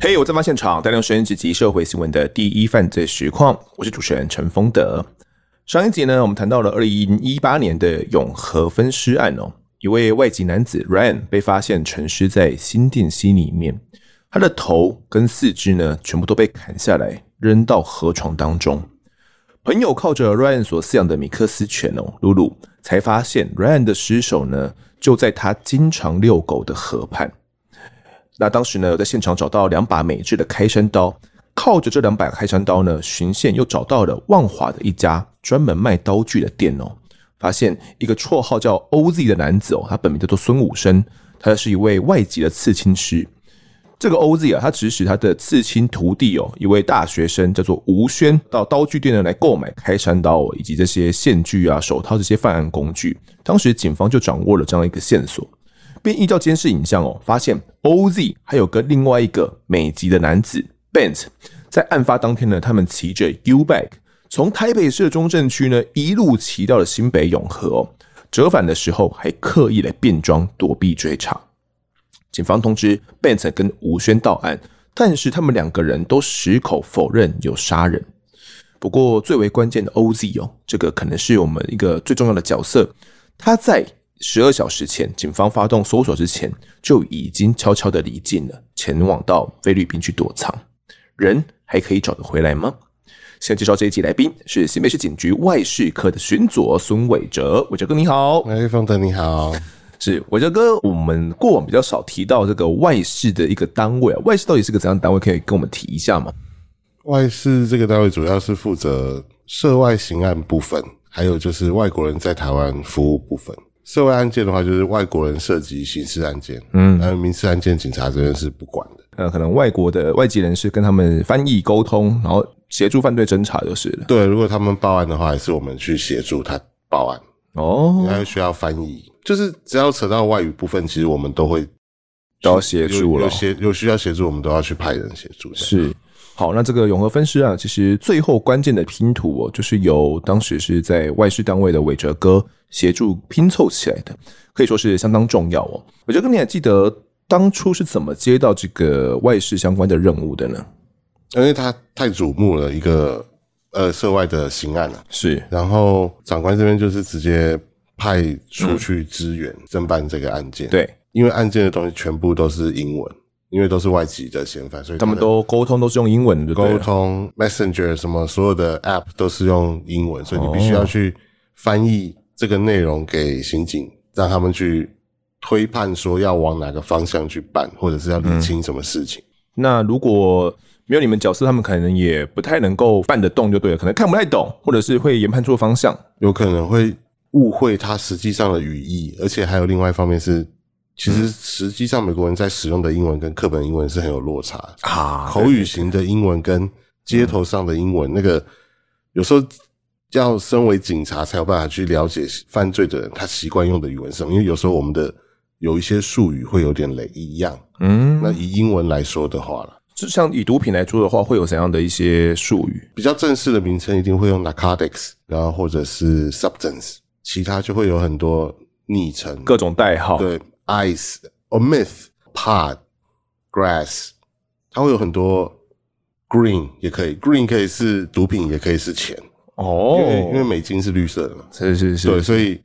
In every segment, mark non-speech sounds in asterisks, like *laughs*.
嘿，我在发现场，带来时间及社会新闻的第一犯罪实况。我是主持人陈丰德。上一集呢，我们谈到了二零一八年的永和分尸案哦，一位外籍男子 Ryan 被发现沉尸在新店溪里面，他的头跟四肢呢，全部都被砍下来扔到河床当中。朋友靠着 Ryan 所饲养的米克斯犬哦，露露，才发现 Ryan 的尸首呢，就在他经常遛狗的河畔。那当时呢，在现场找到两把美制的开山刀，靠着这两把开山刀呢，循线又找到了万华的一家专门卖刀具的店哦，发现一个绰号叫 OZ 的男子哦，他本名叫做孙武生，他是一位外籍的刺青师。这个 OZ 啊，他指使他的刺青徒弟哦，一位大学生叫做吴轩，到刀具店呢来购买开山刀以及这些线锯啊、手套这些犯案工具。当时警方就掌握了这样一个线索。并依照监视影像哦，发现 OZ 还有跟另外一个美籍的男子 Bent，在案发当天呢，他们骑着 U-Bike 从台北市的中正区呢一路骑到了新北永和哦，折返的时候还刻意来变装躲避追查。警方通知 Bent 跟吴轩到案，但是他们两个人都矢口否认有杀人。不过最为关键的 OZ 哦，这个可能是我们一个最重要的角色，他在。十二小时前，警方发动搜索之前，就已经悄悄的离境了，前往到菲律宾去躲藏。人还可以找得回来吗？先介绍这一集来宾是新北市警局外事科的巡佐孙伟哲，伟哲哥你好。哎，方德你好。是伟哲哥，我们过往比较少提到这个外事的一个单位啊，外事到底是个怎样的单位？可以跟我们提一下吗？外事这个单位主要是负责涉外刑案部分，还有就是外国人在台湾服务部分。涉外案件的话，就是外国人涉及刑事案件，嗯，然后民事案件警察这边是不管的。呃，可能外国的外籍人士跟他们翻译沟通，然后协助犯罪侦查就是了。对，如果他们报案的话，也是我们去协助他报案。哦，还需要翻译，就是只要扯到外语部分，其实我们都会都要协助了。有协有需要协助，我们都要去派人协助。是。好，那这个永和分尸啊，其实最后关键的拼图哦，就是由当时是在外事单位的伟哲哥协助拼凑起来的，可以说是相当重要哦。伟哲哥，你还记得当初是怎么接到这个外事相关的任务的呢？因为他太瞩目了，一个呃涉外的刑案了，是。然后长官这边就是直接派出去支援侦办这个案件，对，因为案件的东西全部都是英文。因为都是外籍的嫌犯，所以他们都沟通都是用英文的，沟通 Messenger 什么所有的 App 都是用英文，所以你必须要去翻译这个内容给刑警，让他们去推判说要往哪个方向去办，或者是要理清什么事情。嗯。那如果没有你们角色，他们可能也不太能够办得动，就对了，可能看不太懂，或者是会研判错方向，有可能会误会它实际上的语义，而且还有另外一方面是。其实，实际上美国人在使用的英文跟课本英文是很有落差啊。口语型的英文跟街头上的英文，那个有时候要身为警察才有办法去了解犯罪的人他习惯用的语文是什么。因为有时候我们的有一些术语会有点雷一样。嗯，那以英文来说的话了，就像以毒品来说的话，会有怎样的一些术语？比较正式的名称一定会用 narcotics，然后或者是 substance，其他就会有很多昵称、各种代号。对。Ice or myth, pod, grass，它会有很多 green 也可以，green 可以是毒品，也可以是钱哦，因为因为美金是绿色的嘛，是是是，对，所以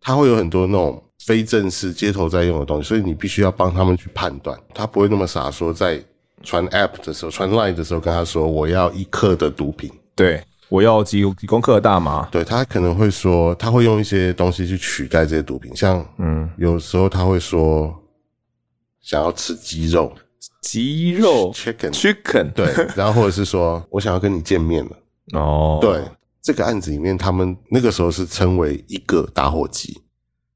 它会有很多那种非正式街头在用的东西，所以你必须要帮他们去判断，他不会那么傻说在传 app 的时候，传 line 的时候跟他说我要一克的毒品，对。我要几几公克的大麻？对，他可能会说，他会用一些东西去取代这些毒品，像嗯，有时候他会说想要吃鸡肉，鸡肉？Chicken chicken 对，然后或者是说我想要跟你见面了。哦，对，这个案子里面他们那个时候是称为一个打火机，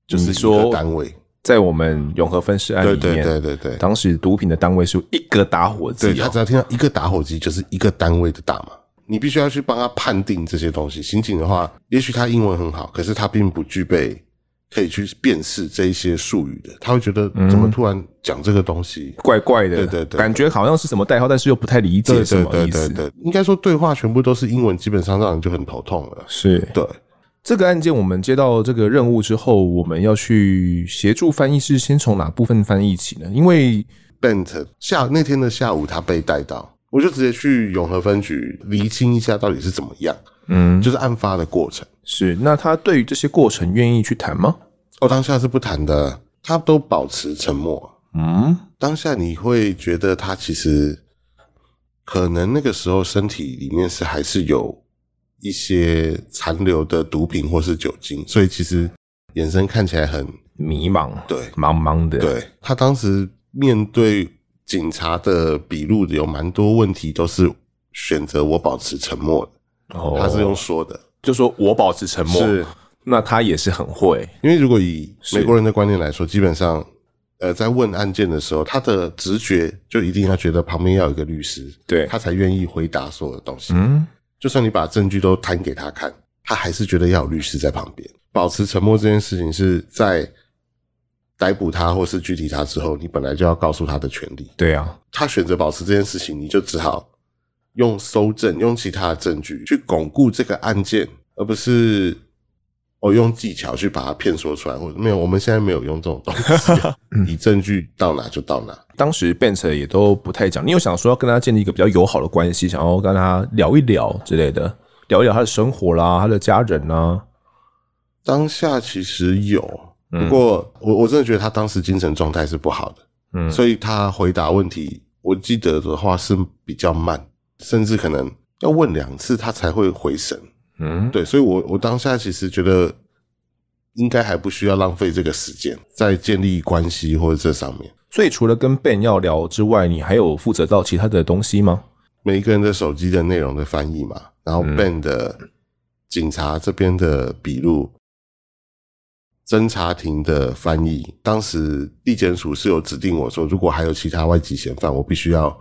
就是说单位，在我们永和分尸案里面，对对对对对，当时毒品的单位是一个打火机，对，他只要听到一个打火机就是一个单位的大麻。你必须要去帮他判定这些东西。刑警的话，也许他英文很好，可是他并不具备可以去辨识这一些术语的。他会觉得怎么突然讲这个东西、嗯、怪怪的，对对对，感觉好像是什么代号，但是又不太理解什么意思。对对对对对，应该说对话全部都是英文，基本上让人就很头痛了。是，对。这个案件我们接到这个任务之后，我们要去协助翻译，是先从哪部分翻译起呢？因为 Bent 下那天的下午他被带到，我就直接去永和分局厘清一下到底是怎么样。嗯，就是案发的过程。是，那他对于这些过程愿意去谈吗？哦，当下是不谈的，他都保持沉默。嗯，当下你会觉得他其实可能那个时候身体里面是还是有一些残留的毒品或是酒精，所以其实眼神看起来很迷茫，对，茫茫的。对，他当时面对警察的笔录，有蛮多问题都是选择我保持沉默的。哦，他是用说的，就说我保持沉默。是，那他也是很会，因为如果以美国人的观念来说，基本上。呃，在问案件的时候，他的直觉就一定要觉得旁边要有一个律师，对，他才愿意回答所有的东西。嗯，就算你把证据都摊给他看，他还是觉得要有律师在旁边。保持沉默这件事情是在逮捕他或是拘提他之后，你本来就要告诉他的权利。对啊，他选择保持这件事情，你就只好用搜证、用其他的证据去巩固这个案件，而不是。哦用技巧去把它骗说出来，或者没有，我们现在没有用这种东西，*laughs* 以证据到哪就到哪。当时 Bent 也都不太讲，你有想说要跟他建立一个比较友好的关系，想要跟他聊一聊之类的，聊一聊他的生活啦，他的家人啦。当下其实有，不过我我真的觉得他当时精神状态是不好的，嗯，所以他回答问题，我记得的话是比较慢，甚至可能要问两次他才会回神。嗯，对，所以我我当下其实觉得应该还不需要浪费这个时间在建立关系或者这上面。所以除了跟 Ben 要聊之外，你还有负责到其他的东西吗？每一个人的手机的内容的翻译嘛，然后 Ben 的警察这边的笔录，侦查庭的翻译。当时地检署是有指定我说，如果还有其他外籍嫌犯，我必须要。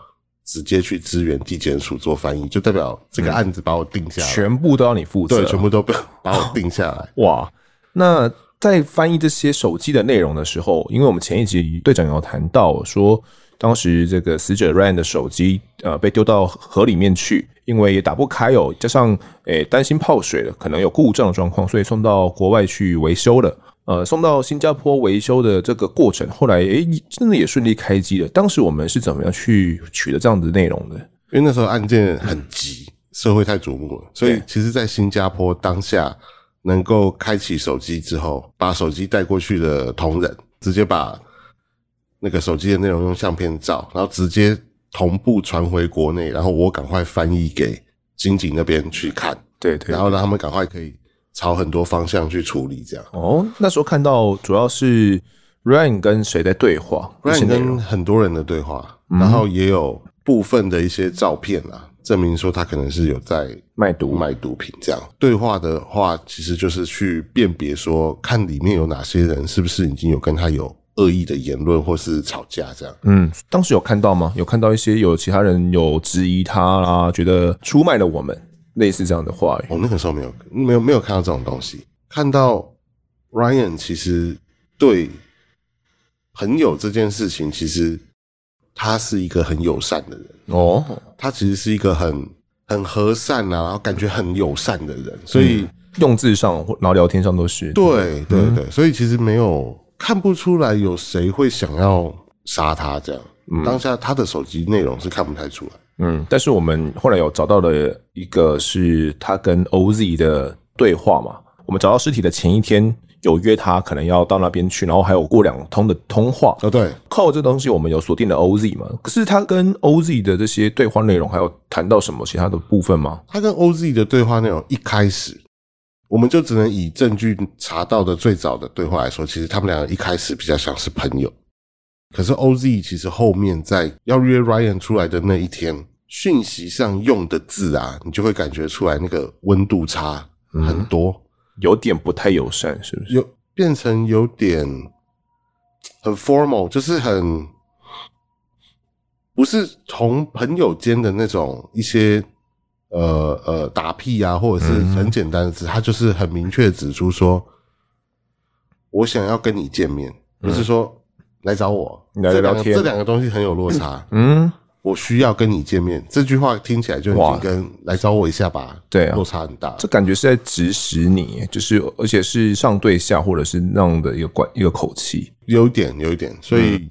直接去支援地检署做翻译，就代表这个案子把我定下来，全部都要你负责，对，全部都 *laughs* 把我定下来。哇，那在翻译这些手机的内容的时候，因为我们前一集队长有谈到说，当时这个死者 Ryan 的手机呃被丢到河里面去，因为也打不开哦，加上诶担心泡水了，可能有故障的状况，所以送到国外去维修了。呃，送到新加坡维修的这个过程，后来诶，真的也顺利开机了。当时我们是怎么样去取得这样的内容的？因为那时候案件很急，社会太瞩目了，所以其实，在新加坡当下能够开启手机之后，把手机带过去的同仁，直接把那个手机的内容用相片照，然后直接同步传回国内，然后我赶快翻译给金井那边去看，对对，然后让他们赶快可以。朝很多方向去处理，这样哦。那时候看到主要是 Ryan 跟谁在对话？Ryan 跟很多人的对话，嗯、然后也有部分的一些照片啊，证明说他可能是有在卖毒、卖毒品这样。对话的话，其实就是去辨别说，看里面有哪些人是不是已经有跟他有恶意的言论或是吵架这样。嗯，当时有看到吗？有看到一些有其他人有质疑他啦，觉得出卖了我们。类似这样的话，我、哦、那个时候没有没有没有看到这种东西。看到 Ryan 其实对朋友这件事情，其实他是一个很友善的人哦。他其实是一个很很和善啊，然后感觉很友善的人。所以、嗯、用字上，然后聊天上都是对对对，对。所以其实没有看不出来有谁会想要杀他这样。嗯、当下他的手机内容是看不太出来。嗯，但是我们后来有找到了一个是他跟 OZ 的对话嘛。我们找到尸体的前一天有约他，可能要到那边去，然后还有过两通的通话。哦，对，靠这东西我们有锁定了 OZ 嘛。可是他跟 OZ 的这些对话内容，还有谈到什么其他的部分吗？他跟 OZ 的对话内容一开始，我们就只能以证据查到的最早的对话来说，其实他们两个一开始比较像是朋友。可是 OZ 其实后面在要约 Ryan 出来的那一天，讯息上用的字啊，你就会感觉出来那个温度差很多，嗯，有点不太友善，是不是？有变成有点很 formal，就是很不是同朋友间的那种一些呃呃打屁啊，或者是很简单的字，他就是很明确指出说，我想要跟你见面，不是说。来找我，来聊天，这两个东西很有落差。嗯，我需要跟你见面。这句话听起来就已经跟来找我一下吧，对啊，落差很大。这感觉是在指使你，就是而且是上对下，或者是那样的一个关一个口气，有一点有一点。所以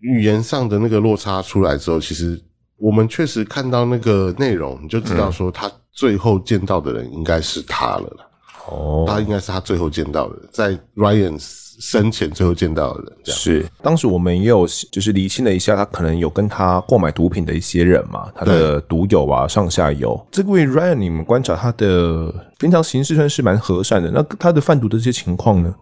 语言上的那个落差出来之后，其实我们确实看到那个内容，你就知道说他最后见到的人应该是他了啦。哦，他应该是他最后见到的，在 Ryan 生前最后见到的人，这样是。当时我们也有就是厘清了一下，他可能有跟他购买毒品的一些人嘛，他的毒友啊，上下游。这位 Ryan，你们观察他的平常行事算是蛮和善的，那他的贩毒的这些情况呢？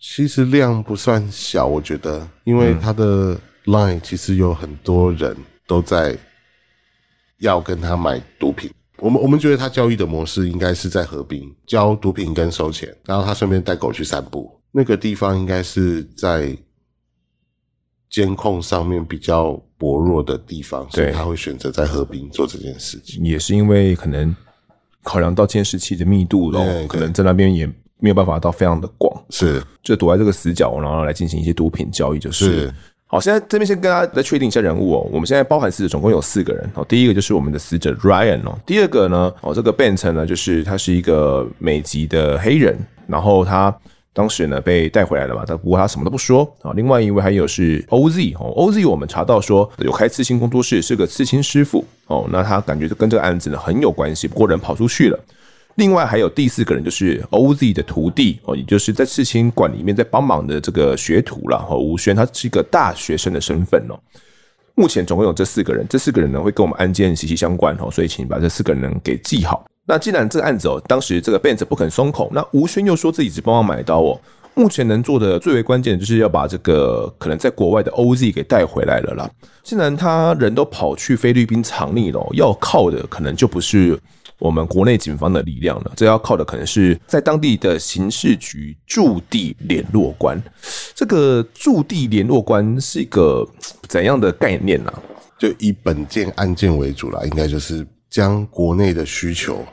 其实量不算小，我觉得，因为他的 Line 其实有很多人都在要跟他买毒品。我们我们觉得他交易的模式应该是在河滨交毒品跟收钱，然后他顺便带狗去散步。那个地方应该是在监控上面比较薄弱的地方，所以他会选择在河滨做这件事情。也是因为可能考量到监视器的密度咯，可能在那边也没有办法到非常的广，是就躲在这个死角，然后来进行一些毒品交易，就是。是好，现在这边先跟大家再确定一下人物哦。我们现在包含死者总共有四个人哦。第一个就是我们的死者 Ryan 哦。第二个呢，哦，这个 Bent 呢，就是他是一个美籍的黑人，然后他当时呢被带回来了嘛，但不过他什么都不说啊。另外一位还有是 OZ 哦，OZ 我们查到说有开刺青工作室，是个刺青师傅哦。那他感觉跟这个案子呢很有关系，不过人跑出去了。另外还有第四个人，就是 OZ 的徒弟哦，也就是在刺青馆里面在帮忙的这个学徒了。哦，吴轩他是一个大学生的身份哦。目前总共有这四个人，这四个人呢会跟我们案件息息相关哦，所以请把这四个人给记好。那既然这个案子哦，当时这个 Benz 不肯松口，那吴轩又说自己只帮忙买刀哦。目前能做的最为关键的就是要把这个可能在国外的 OZ 给带回来了啦。既然他人都跑去菲律宾藏匿了，要靠的可能就不是。我们国内警方的力量了，这要靠的可能是在当地的刑事局驻地联络官。这个驻地联络官是一个怎样的概念呢？就以本件案件为主啦，应该就是将国内的需求，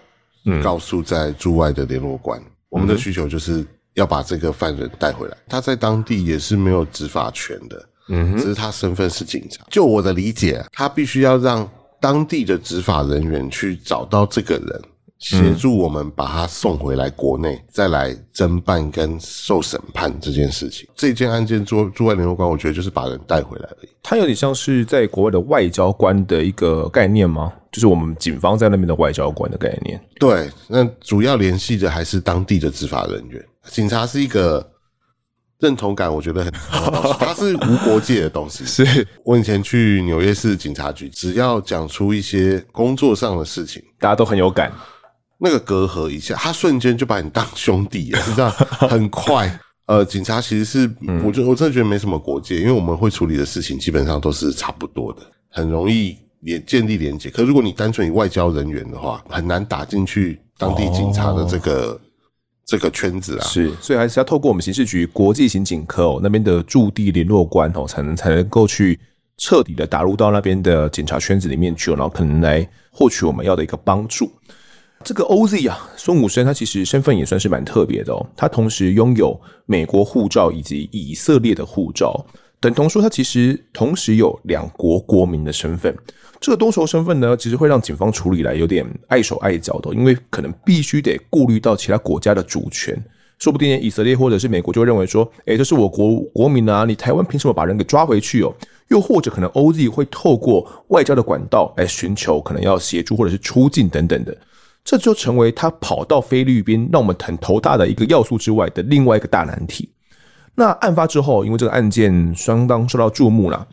告诉在驻外的联络官。我们的需求就是要把这个犯人带回来。他在当地也是没有执法权的，嗯，只是他身份是警察。就我的理解，他必须要让。当地的执法人员去找到这个人，协助我们把他送回来国内，嗯、再来侦办跟受审判这件事情。这件案件驻驻外联络官，我觉得就是把人带回来而已。他有点像是在国外的外交官的一个概念吗？就是我们警方在那边的外交官的概念。对，那主要联系的还是当地的执法人员。警察是一个。认同感我觉得很，*laughs* 它是无国界的东西。是我以前去纽约市警察局，只要讲出一些工作上的事情，大家都很有感。那个隔阂一下，他瞬间就把你当兄弟了，是这样，很快。*laughs* 呃，警察其实是，我觉得我真的觉得没什么国界，因为我们会处理的事情基本上都是差不多的，很容易连建立连结。可如果你单纯以外交人员的话，很难打进去当地警察的这个。哦这个圈子啊，是，所以还是要透过我们刑事局国际刑警科哦那边的驻地联络官哦，才能才能够去彻底的打入到那边的警察圈子里面去，然后可能来获取我们要的一个帮助。这个 OZ 啊，孙武生他其实身份也算是蛮特别的哦，他同时拥有美国护照以及以色列的护照，等同说他其实同时有两国国民的身份。这个多重身份呢，其实会让警方处理来有点碍手碍脚的，因为可能必须得顾虑到其他国家的主权，说不定以色列或者是美国就会认为说，诶，这是我国国民啊，你台湾凭什么把人给抓回去哦？又或者可能 OZ 会透过外交的管道来寻求可能要协助或者是出境等等的，这就成为他跑到菲律宾让我们很头大的一个要素之外的另外一个大难题。那案发之后，因为这个案件相当受到注目了。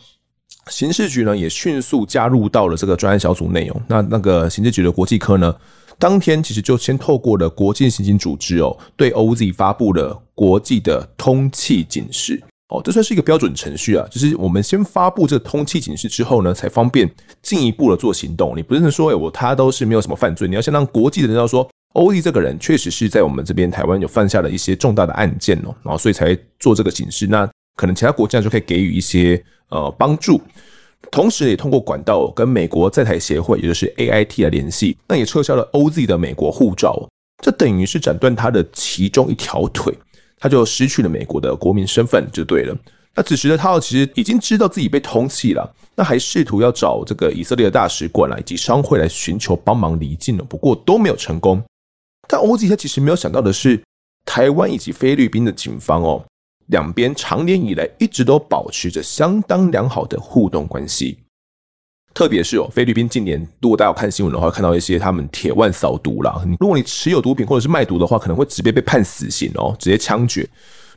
刑事局呢也迅速加入到了这个专案小组内容。那那个刑事局的国际科呢，当天其实就先透过了国际刑警组织哦，对 OZ 发布了国际的通缉警示。哦，这算是一个标准程序啊，就是我们先发布这个通缉警示之后呢，才方便进一步的做行动。你不是说，哎，我他都是没有什么犯罪，你要先让国际的人知道说，OZ 这个人确实是在我们这边台湾有犯下了一些重大的案件哦，然后所以才做这个警示。那可能其他国家就可以给予一些。呃，帮助，同时也通过管道跟美国在台协会，也就是 AIT 来联系，那也撤销了 OZ 的美国护照，这等于是斩断他的其中一条腿，他就失去了美国的国民身份，就对了。那此时的他其实已经知道自己被通缉了，那还试图要找这个以色列的大使馆来以及商会来寻求帮忙离境了，不过都没有成功。但 OZ 他其实没有想到的是，台湾以及菲律宾的警方哦，两边长年以来一直都保持着相当良好的互动关系。特别是哦，菲律宾近年，如果大家有看新闻的话，看到一些他们铁腕扫毒啦。如果你持有毒品或者是卖毒的话，可能会直接被判死刑哦，直接枪决。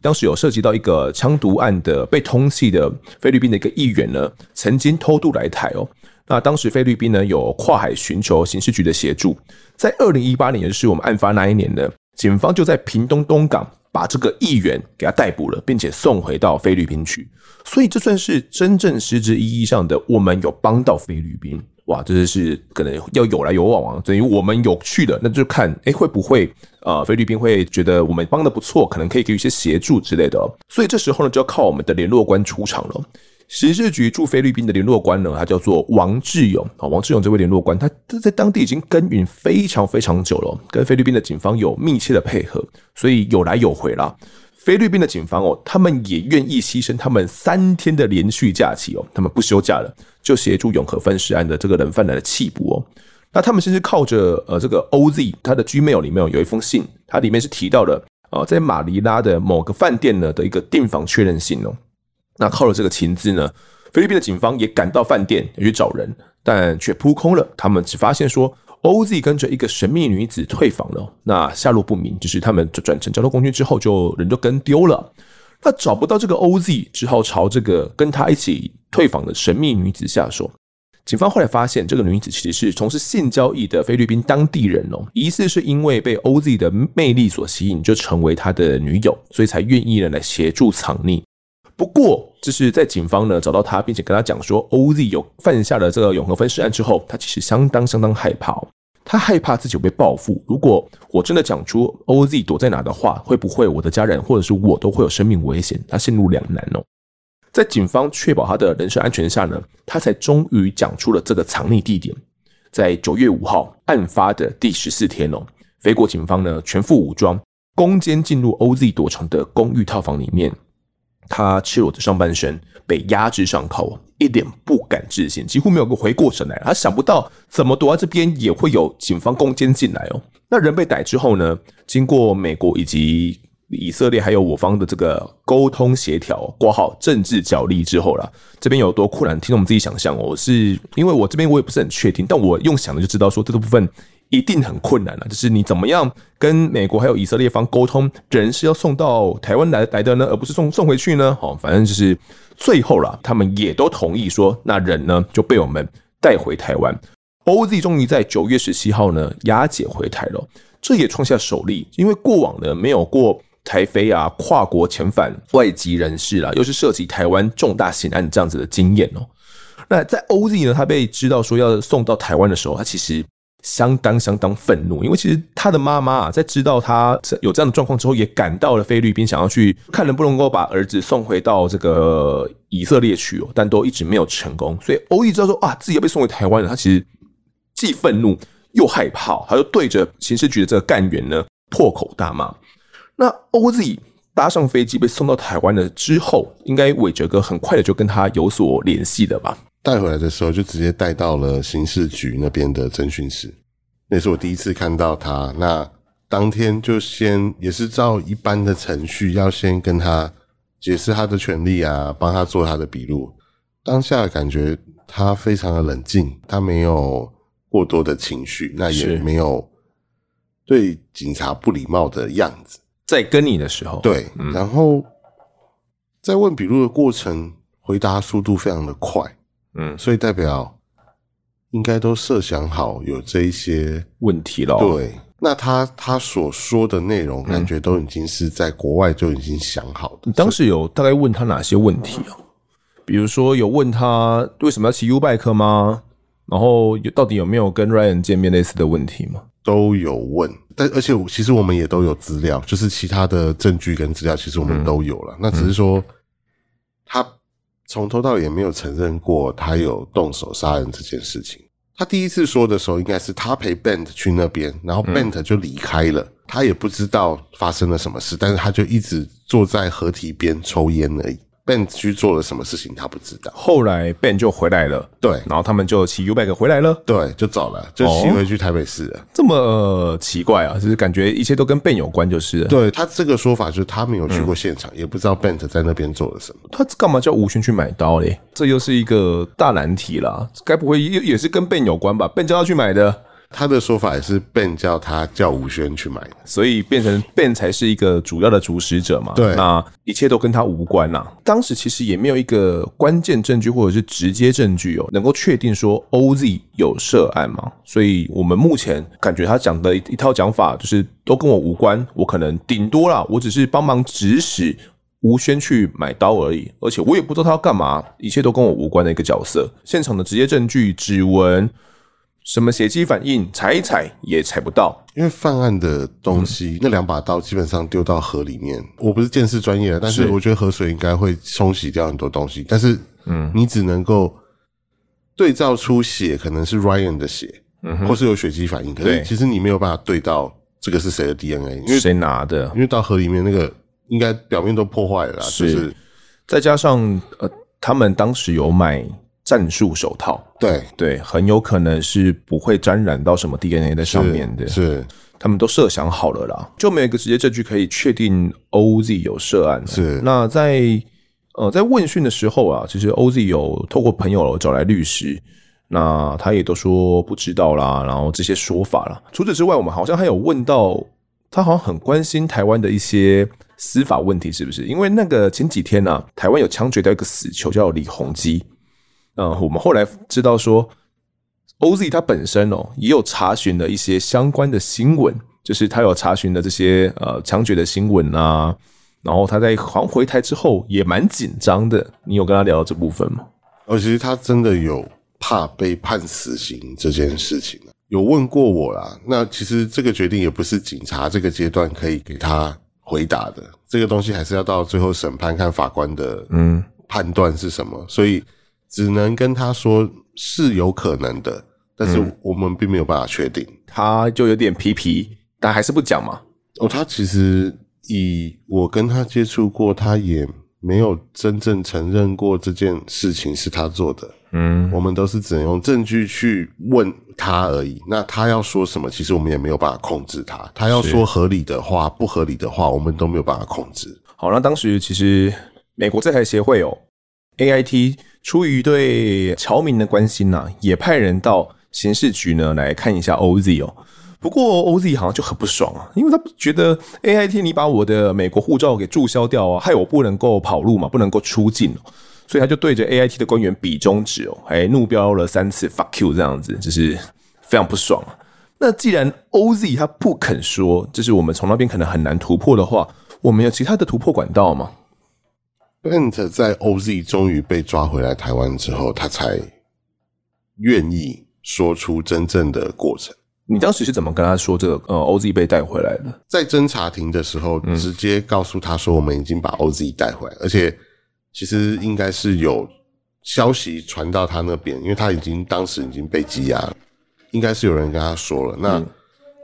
当时有涉及到一个枪毒案的被通缉的菲律宾的一个议员呢，曾经偷渡来台哦。那当时菲律宾呢有跨海寻求刑事局的协助，在二零一八年，也就是我们案发那一年呢，警方就在屏东东港把这个议员给他逮捕了，并且送回到菲律宾去。所以这算是真正实质意义上的我们有帮到菲律宾。哇，这就是可能要有来有往啊，等于我们有去的，那就看哎会不会呃菲律宾会觉得我们帮的不错，可能可以给予一些协助之类的。所以这时候呢，就要靠我们的联络官出场了。刑事局驻菲律宾的联络官呢，他叫做王志勇啊，王志勇这位联络官，他在当地已经耕耘非常非常久了，跟菲律宾的警方有密切的配合，所以有来有回啦。菲律宾的警方哦，他们也愿意牺牲他们三天的连续假期哦，他们不休假了，就协助永和分尸案的这个人犯人的缉捕哦。那他们甚至靠着呃这个 OZ 他的 Gmail 里面有一封信，它里面是提到了呃在马尼拉的某个饭店呢的一个订房确认信哦。那靠了这个情资呢，菲律宾的警方也赶到饭店去找人，但却扑空了。他们只发现说。OZ 跟着一个神秘女子退房了，那下落不明，就是他们转成交通工具之后就人就跟丢了。那找不到这个 OZ，只好朝这个跟他一起退房的神秘女子下手。警方后来发现，这个女子其实是从事性交易的菲律宾当地人哦，疑似是因为被 OZ 的魅力所吸引，就成为他的女友，所以才愿意呢来协助藏匿。不过，就是在警方呢找到他，并且跟他讲说 OZ 有犯下了这个永和分尸案之后，他其实相当相当害怕哦。他害怕自己被报复，如果我真的讲出 OZ 躲在哪的话，会不会我的家人或者是我都会有生命危险？他陷入两难哦。在警方确保他的人身安全下呢，他才终于讲出了这个藏匿地点，在九月五号案发的第十四天哦，菲国警方呢全副武装，攻坚进入 OZ 躲藏的公寓套房里面。他赤裸的上半身被压制上铐，一脸不敢置信，几乎没有个回过神来。他想不到怎么躲在这边也会有警方攻坚进来哦。那人被逮之后呢？经过美国以及以色列还有我方的这个沟通协调，挂号政治角力之后啦，这边有多困难，听众们自己想象哦。是因为我这边我也不是很确定，但我用想的就知道说这个部分。一定很困难了，就是你怎么样跟美国还有以色列方沟通，人是要送到台湾来来的呢，而不是送送回去呢？好，反正就是最后啦，他们也都同意说，那人呢就被我们带回台湾。OZ 终于在九月十七号呢押解回台了，这也创下首例，因为过往呢没有过台菲啊跨国遣返外籍人士啦，又是涉及台湾重大刑案这样子的经验哦。那在 OZ 呢，他被知道说要送到台湾的时候，他其实。相当相当愤怒，因为其实他的妈妈啊，在知道他有这样的状况之后，也赶到了菲律宾，想要去看能不能够把儿子送回到这个以色列去哦，但都一直没有成功。所以 OZ 知道说啊，自己要被送回台湾了，他其实既愤怒又害怕，他就对着刑事局的这个干员呢破口大骂。那 OZ 搭上飞机被送到台湾了之后，应该伟哲哥很快的就跟他有所联系的吧？带回来的时候，就直接带到了刑事局那边的侦讯室。那是我第一次看到他。那当天就先也是照一般的程序，要先跟他解释他的权利啊，帮他做他的笔录。当下感觉他非常的冷静，他没有过多的情绪，那也没有对警察不礼貌的样子。在跟你的时候，对，嗯、然后在问笔录的过程，回答速度非常的快。嗯，所以代表应该都设想好有这一些问题了。对，那他他所说的内容，感觉都已经是在国外就已经想好的。你当时有大概问他哪些问题啊？比如说有问他为什么要骑 U bike 吗？然后有到底有没有跟 Ryan 见面类似的问题吗？都有问，但而且其实我们也都有资料，就是其他的证据跟资料，其实我们都有了。那只是说他。从头到尾也没有承认过他有动手杀人这件事情。他第一次说的时候，应该是他陪 Bent 去那边，然后 Bent 就离开了，他也不知道发生了什么事，但是他就一直坐在河堤边抽烟而已。Ben 去做了什么事情，他不知道。后来 Ben 就回来了，对，然后他们就骑 U-Bike 回来了，对，就走了，就骑回去台北市了。哦、这么、呃、奇怪啊，就是感觉一切都跟 Ben 有关，就是了。对他这个说法，就是他没有去过现场，嗯、也不知道 Ben 在那边做了什么。他干嘛叫吴轩去买刀嘞？这又是一个大难题啦。该不会也也是跟 Ben 有关吧？Ben 叫他去买的。他的说法也是 Ben 叫他叫吴轩去买，所以变成 Ben 才是一个主要的主使者嘛。对，那一切都跟他无关呐、啊。当时其实也没有一个关键证据或者是直接证据哦，能够确定说 OZ 有涉案嘛。所以我们目前感觉他讲的一一套讲法就是都跟我无关，我可能顶多啦，我只是帮忙指使吴轩去买刀而已，而且我也不知道他要干嘛，一切都跟我无关的一个角色。现场的直接证据指纹。什么血迹反应，踩一踩也踩不到，因为犯案的东西，嗯、那两把刀基本上丢到河里面。我不是鉴识专业的，但是我觉得河水应该会冲洗掉很多东西。但是，嗯，你只能够对照出血可能是 Ryan 的血，嗯，或是有血迹反应。可是其实你没有办法对到这个是谁的 DNA，因为谁拿的？因为到河里面那个应该表面都破坏了啦，是，就是再加上呃，他们当时有买。战术手套，对对，很有可能是不会沾染到什么 DNA 在上面的，是，是他们都设想好了啦，就没有一个直接证据可以确定 OZ 有涉案。是，那在呃在问讯的时候啊，其实 OZ 有透过朋友找来律师，那他也都说不知道啦，然后这些说法啦。除此之外，我们好像还有问到他，好像很关心台湾的一些司法问题，是不是？因为那个前几天呢、啊，台湾有枪决掉一个死囚，叫李鸿基。嗯，我们后来知道说，OZ 他本身哦也有查询了一些相关的新闻，就是他有查询的这些呃枪决的新闻啊，然后他在还回台之后也蛮紧张的。你有跟他聊到这部分吗？哦，其实他真的有怕被判死刑这件事情，有问过我啦。那其实这个决定也不是警察这个阶段可以给他回答的，这个东西还是要到最后审判看法官的嗯判断是什么，嗯、所以。只能跟他说是有可能的，但是我们并没有办法确定。他就有点皮皮，但还是不讲嘛。哦，他其实以我跟他接触过，他也没有真正承认过这件事情是他做的。嗯，我们都是只能用证据去问他而已。那他要说什么，其实我们也没有办法控制他。他要说合理的话、不合理的话，我们都没有办法控制。好，那当时其实美国在台协会哦，AIT。出于对侨民的关心呐、啊，也派人到刑事局呢来看一下 OZ 哦。不过 OZ 好像就很不爽啊，因为他觉得 AIT 你把我的美国护照给注销掉啊，害我不能够跑路嘛，不能够出境哦，所以他就对着 AIT 的官员比中指哦，还怒飙了三次 “fuck you” 这样子，就是非常不爽啊。那既然 OZ 他不肯说，就是我们从那边可能很难突破的话，我们有其他的突破管道吗？Bent 在 OZ 终于被抓回来台湾之后，他才愿意说出真正的过程。你当时是怎么跟他说这个？呃，OZ 被带回来的，在侦查庭的时候，直接告诉他说，我们已经把 OZ 带回来，而且其实应该是有消息传到他那边，因为他已经当时已经被羁押了，应该是有人跟他说了。那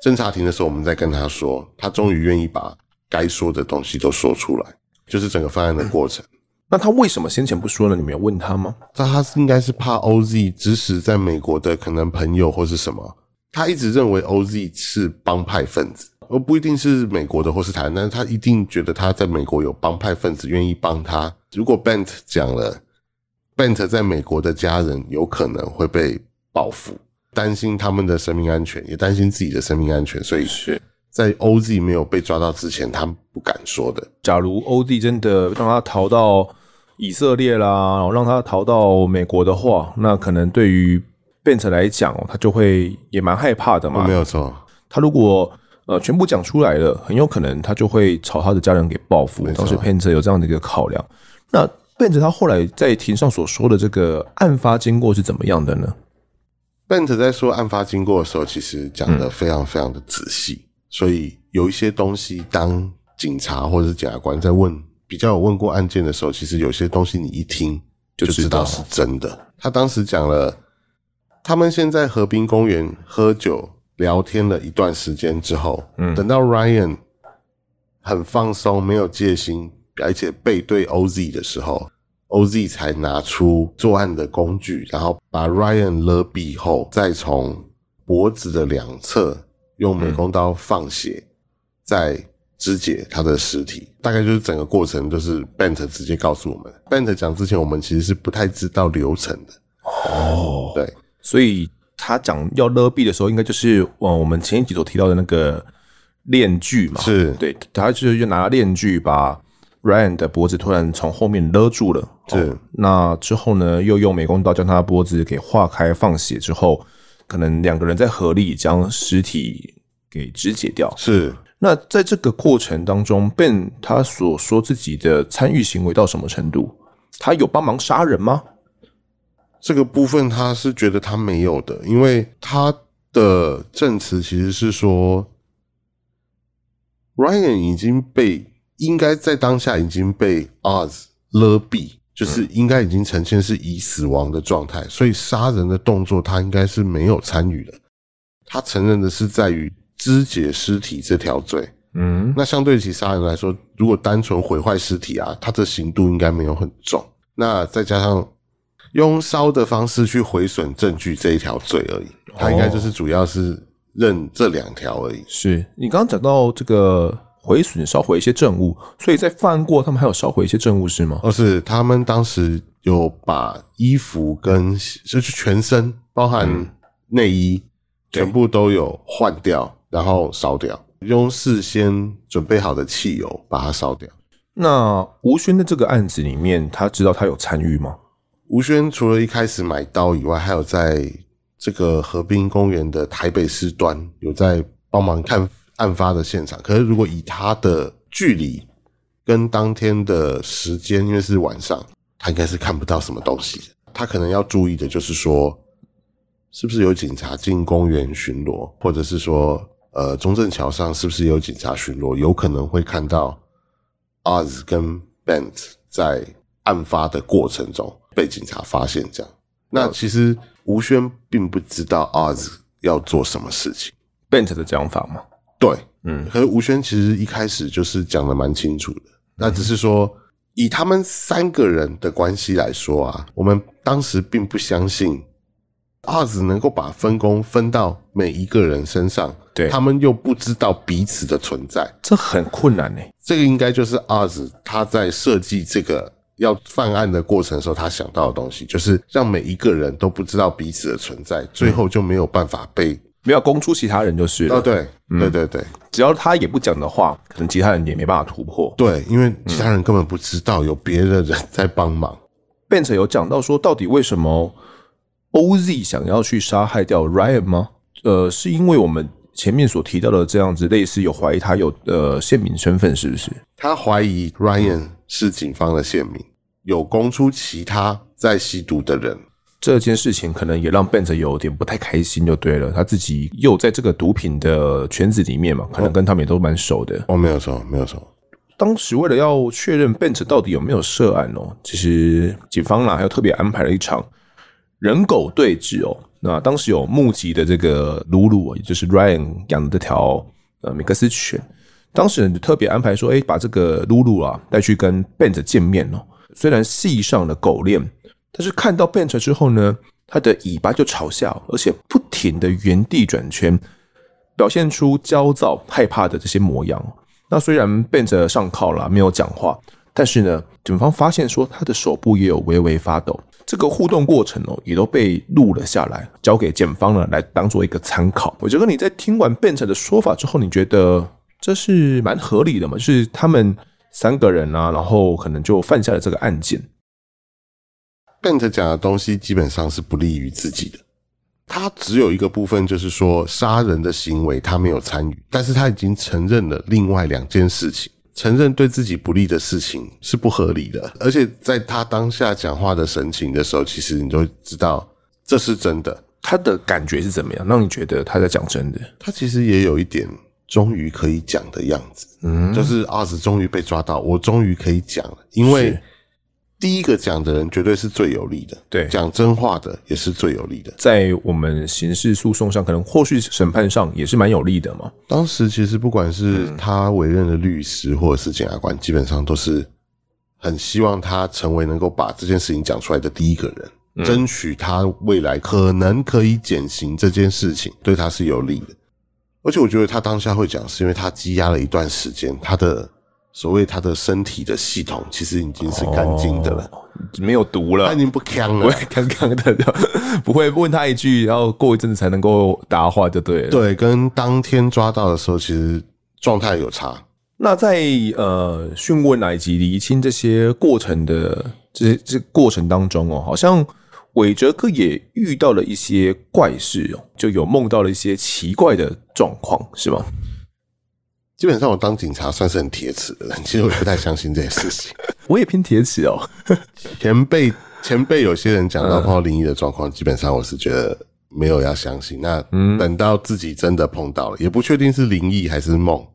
侦查庭的时候，我们再跟他说，他终于愿意把该说的东西都说出来。就是整个犯案的过程。那他为什么先前不说呢？你没有问他吗？那他应该是怕 OZ 指使在美国的可能朋友或是什么。他一直认为 OZ 是帮派分子，而不一定是美国的或是台湾，但是他一定觉得他在美国有帮派分子愿意帮他。如果 Bent 讲了，Bent 在美国的家人有可能会被报复，担心他们的生命安全，也担心自己的生命安全，所以是。在 OZ 没有被抓到之前，他不敢说的。假如 OZ 真的让他逃到以色列啦，然后让他逃到美国的话，那可能对于 Bent 来讲，他就会也蛮害怕的嘛。没有错，他如果呃全部讲出来了，很有可能他就会朝他的家人给报复。当时 Bent 有这样的一个考量。那 Bent 他后来在庭上所说的这个案发经过是怎么样的呢？Bent 在说案发经过的时候，其实讲的非常非常的仔细。嗯所以有一些东西，当警察或者是检察官在问比较有问过案件的时候，其实有些东西你一听就知道是真的。他当时讲了，他们先在河滨公园喝酒聊天了一段时间之后，嗯，等到 Ryan 很放松、没有戒心，而且背对 OZ 的时候，OZ 才拿出作案的工具，然后把 Ryan 勒毙后，再从脖子的两侧用美工刀放血，嗯、再肢解他的尸体。大概就是整个过程就是 Bent 直接告诉我们。Bent 讲之前，我们其实是不太知道流程的。哦，对，所以他讲要勒毙的时候，应该就是我们前一集所提到的那个链锯嘛。是，对，他就是就拿链锯把 Ryan 的脖子突然从后面勒住了。是、哦，那之后呢，又用美工刀将他的脖子给划开放血之后，可能两个人在合力将尸体给肢解掉。是，那在这个过程当中，Ben 他所说自己的参与行为到什么程度？他有帮忙杀人吗？这个部分他是觉得他没有的，因为他的证词其实是说，Ryan 已经被应该在当下已经被 Oz 勒毙，就是应该已经呈现是已死亡的状态，所以杀人的动作他应该是没有参与的。他承认的是在于肢解尸体这条罪。嗯，那相对其杀人来说，如果单纯毁坏尸体啊，他的刑度应该没有很重。那再加上。用烧的方式去毁损证据这一条罪而已，他应该就是主要是认这两条而已。是你刚刚讲到这个毁损烧毁一些证物，所以在犯案过他们还有烧毁一些证物是吗？哦，是他们当时有把衣服跟就是全身包含内衣全部都有换掉，然后烧掉，用事先准备好的汽油把它烧掉。那吴轩的这个案子里面，他知道他有参与吗？吴轩除了一开始买刀以外，还有在这个河滨公园的台北市端有在帮忙看案发的现场。可是，如果以他的距离跟当天的时间，因为是晚上，他应该是看不到什么东西。他可能要注意的就是说，是不是有警察进公园巡逻，或者是说，呃，中正桥上是不是有警察巡逻，有可能会看到 Oz 跟 Bent 在案发的过程中。被警察发现，这样，那其实吴轩并不知道 Oz 要做什么事情。Bent 的讲法吗？对，嗯，可是吴宣其实一开始就是讲的蛮清楚的，那只是说以他们三个人的关系来说啊，我们当时并不相信二子能够把分工分到每一个人身上，对，他们又不知道彼此的存在，这很困难呢。这个应该就是二子他在设计这个。要犯案的过程的时候，他想到的东西就是让每一个人都不知道彼此的存在，最后就没有办法被、嗯、没有供出其他人就是了。哦，对，嗯、对对对，只要他也不讲的话，可能其他人也没办法突破。对，因为其他人根本不知道有别的人在帮忙。Bent 有讲到说，到底为什么 OZ 想要去杀害掉 Ryan 吗？呃，是因为我们前面所提到的这样子，类似有怀疑他有呃线民身份，是不是？他怀疑 Ryan。是警方的线民，有供出其他在吸毒的人，这件事情可能也让 Bent 有点不太开心，就对了。他自己又在这个毒品的圈子里面嘛，可能跟他们也都蛮熟的。哦，没有错，没有错。当时为了要确认 Bent 到底有没有涉案哦，其实警方啦还有特别安排了一场人狗对峙哦。那当时有目击的这个鲁鲁，也就是 Ryan 养的这条呃米克斯犬。当时人就特别安排说：“哎，把这个露露啊带去跟 Bent 见面哦。虽然系上了狗链，但是看到 Bent 之后呢，它的尾巴就朝下，而且不停的原地转圈，表现出焦躁、害怕的这些模样。那虽然 Bent 上铐了，没有讲话，但是呢，警方发现说他的手部也有微微发抖。这个互动过程哦，也都被录了下来，交给检方呢来当做一个参考。我觉得你在听完 Bent 的说法之后，你觉得？”这是蛮合理的嘛，就是他们三个人啊，然后可能就犯下了这个案件。Bent 讲的东西基本上是不利于自己的，他只有一个部分，就是说杀人的行为他没有参与，但是他已经承认了另外两件事情，承认对自己不利的事情是不合理的，而且在他当下讲话的神情的时候，其实你就知道这是真的。他的感觉是怎么样？让你觉得他在讲真的？他其实也有一点。终于可以讲的样子，嗯，就是阿紫终于被抓到，我终于可以讲了。因为第一个讲的人绝对是最有利的，对，讲真话的也是最有利的。在我们刑事诉讼上，可能后续审判上也是蛮有利的嘛。当时其实不管是他委任的律师或者是检察官，基本上都是很希望他成为能够把这件事情讲出来的第一个人，嗯、争取他未来可能可以减刑这件事情对他是有利的。而且我觉得他当下会讲，是因为他积压了一段时间，他的所谓他的身体的系统其实已经是干净的了，哦、没有毒了，他已经不呛了，*laughs* 刚刚的，*laughs* 不会问他一句，然后过一阵子才能够答话就对了。对，跟当天抓到的时候其实状态有差。那在呃讯问以及厘清这些过程的这些这过程当中哦，好像。韦哲克也遇到了一些怪事哦，就有梦到了一些奇怪的状况，是吗？基本上我当警察算是很铁齿的人，*laughs* 其实我也不太相信这些事情。*laughs* 我也偏铁齿哦。*laughs* 前辈前辈有些人讲到碰到灵异的状况，基本上我是觉得没有要相信。那等到自己真的碰到了，也不确定是灵异还是梦，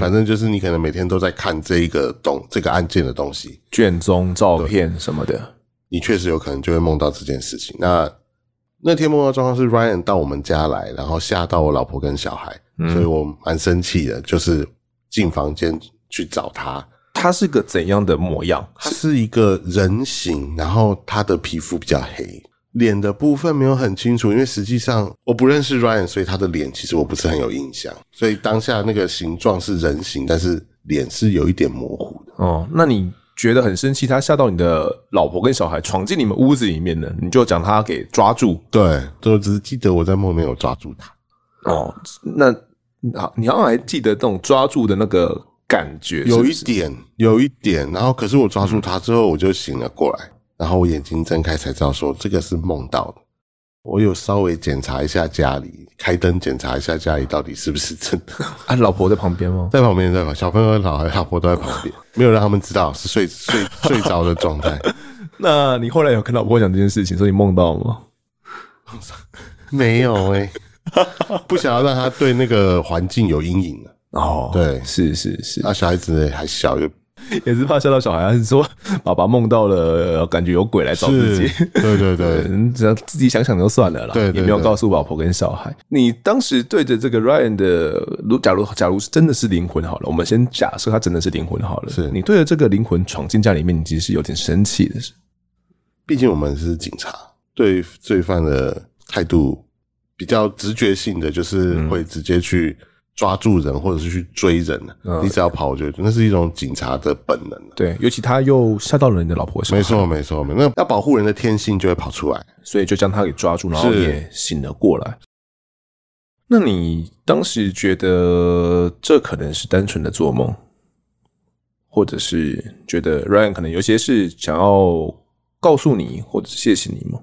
反正就是你可能每天都在看这一个东这个案件的东西，卷宗、照片什么的。你确实有可能就会梦到这件事情。那那天梦到状况是 Ryan 到我们家来，然后吓到我老婆跟小孩，嗯、所以我蛮生气的，就是进房间去找他。他是个怎样的模样？他是一个人形，然后他的皮肤比较黑，脸的部分没有很清楚，因为实际上我不认识 Ryan，所以他的脸其实我不是很有印象。所以当下那个形状是人形，但是脸是有一点模糊的。哦，那你？觉得很生气，他吓到你的老婆跟小孩，闯进你们屋子里面了，你就讲他给抓住。对，就只是记得我在梦里面有抓住他。哦，那好，你好像还记得那种抓住的那个感觉是不是？有一点，有一点。然后，可是我抓住他之后，我就醒了过来，嗯、然后我眼睛睁开才知道说这个是梦到的。我有稍微检查一下家里，开灯检查一下家里到底是不是真的。*laughs* 啊，老婆在旁边吗？在旁边，在旁边。小朋友、老孩、老婆都在旁边，没有让他们知道是睡 *laughs* 睡睡着的状态。*laughs* 那你后来有跟老婆讲这件事情，所以你梦到吗？没有哎、欸、*laughs* 不想要让他对那个环境有阴影哦，对，是是是。那小孩子还小就。也是怕吓到小孩，还是说爸爸梦到了，感觉有鬼来找自己？对对对，*laughs* 只要自己想想就算了啦。对，也没有告诉老婆跟小孩。你当时对着这个 Ryan 的，如假如假如是真的是灵魂好了，我们先假设他真的是灵魂好了。是你对着这个灵魂闯进家里面，你其实是有点生气的。是，毕竟我们是警察，对罪犯的态度比较直觉性的，就是会直接去。抓住人，或者是去追人，嗯、你只要跑，我觉得那是一种警察的本能。对，尤其他又吓到了你的老婆，没错，没错，没错。那要保护人的天性就会跑出来，所以就将他给抓住，然后也醒了过来。那你当时觉得这可能是单纯的做梦，或者是觉得 Ryan 可能有些事想要告诉你，或者是谢谢你吗？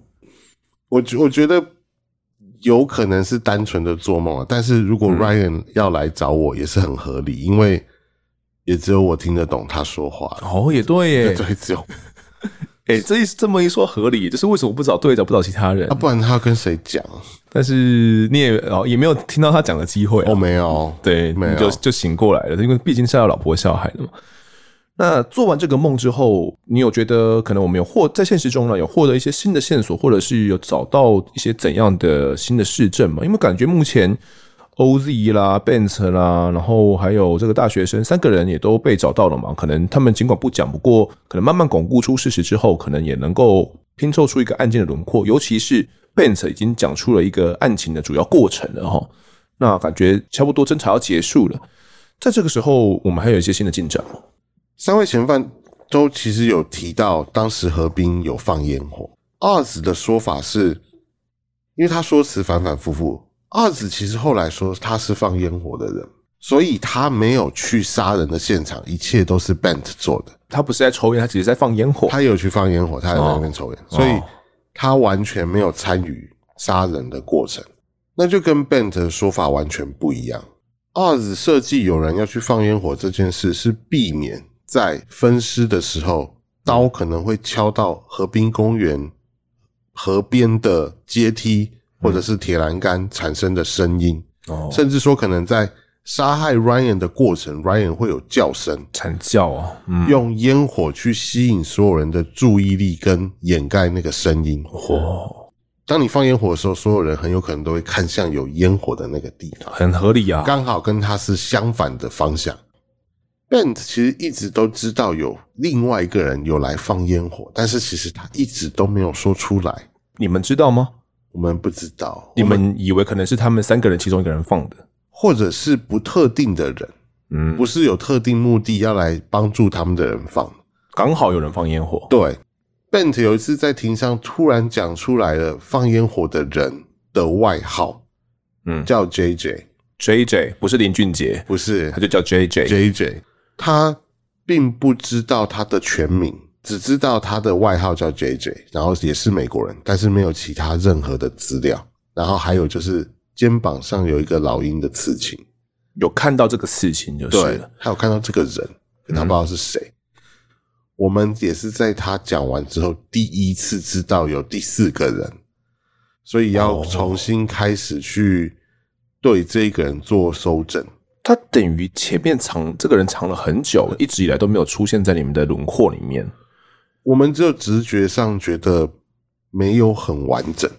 我觉我觉得。有可能是单纯的做梦啊，但是如果 Ryan 要来找我也是很合理，嗯、因为也只有我听得懂他说话。哦，也对耶，*laughs* 对，只有。*laughs* 哎、欸，这一这么一说合理，就是为什么不找队长不找其他人？啊，不然他要跟谁讲？但是你也哦也没有听到他讲的机会、啊。哦，没有，对，没有，就就醒过来了，因为毕竟是要老婆小孩的嘛。那做完这个梦之后，你有觉得可能我们有获在现实中呢有获得一些新的线索，或者是有找到一些怎样的新的事证吗？因为感觉目前 OZ 啦、Benz 啦，然后还有这个大学生三个人也都被找到了嘛。可能他们尽管不讲，不过可能慢慢巩固出事实之后，可能也能够拼凑出一个案件的轮廓。尤其是 Bent 已经讲出了一个案情的主要过程了哈。那感觉差不多侦查要结束了，在这个时候，我们还有一些新的进展？三位嫌犯都其实有提到，当时河滨有放烟火。二子的说法是，因为他说辞反反复复。二子其实后来说他是放烟火的人，所以他没有去杀人的现场，一切都是 Bent 做的。他不是在抽烟，他只是在放烟火。他有去放烟火，他也在那边抽烟，哦、所以他完全没有参与杀人的过程。那就跟 Bent 的说法完全不一样。二子设计有人要去放烟火这件事，是避免。在分尸的时候，刀可能会敲到河滨公园河边的阶梯或者是铁栏杆产生的声音，哦，甚至说可能在杀害 Ryan 的过程，Ryan 会有叫声，惨叫啊，嗯，用烟火去吸引所有人的注意力跟掩盖那个声音。哦，当你放烟火的时候，所有人很有可能都会看向有烟火的那个地方，很合理啊，刚好跟它是相反的方向。Bent 其实一直都知道有另外一个人有来放烟火，但是其实他一直都没有说出来。你们知道吗？我们不知道。你们以为可能是他们三个人其中一个人放的，或者是不特定的人，嗯，不是有特定目的要来帮助他们的人放。刚好有人放烟火。对，Bent 有一次在庭上突然讲出来了放烟火的人的外号，嗯，叫 JJ。JJ 不是林俊杰，不是，他就叫 JJ。JJ，他并不知道他的全名，只知道他的外号叫 JJ，然后也是美国人，但是没有其他任何的资料。然后还有就是肩膀上有一个老鹰的刺青，有看到这个刺青就是了。对，还有看到这个人，可他不知道是谁。嗯。我们也是在他讲完之后第一次知道有第四个人，所以要重新开始去。对这个人做搜证，他等于前面藏这个人藏了很久，一直以来都没有出现在你们的轮廓里面。我们只有直觉上觉得没有很完整。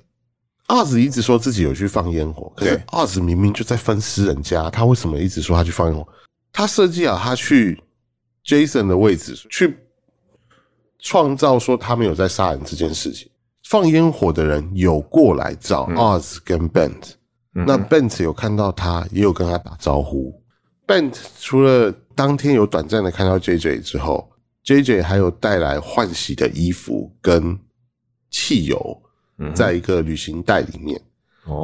阿子一直说自己有去放烟火，可是阿子明明就在分尸人家，他为什么一直说他去放烟火？他设计好他去 Jason 的位置，去创造说他没有在杀人这件事情。放烟火的人有过来找阿子跟 Bent。那 Bent 有看到他，也有跟他打招呼。Bent 除了当天有短暂的看到 JJ 之后，JJ 还有带来换洗的衣服跟汽油，在一个旅行袋里面，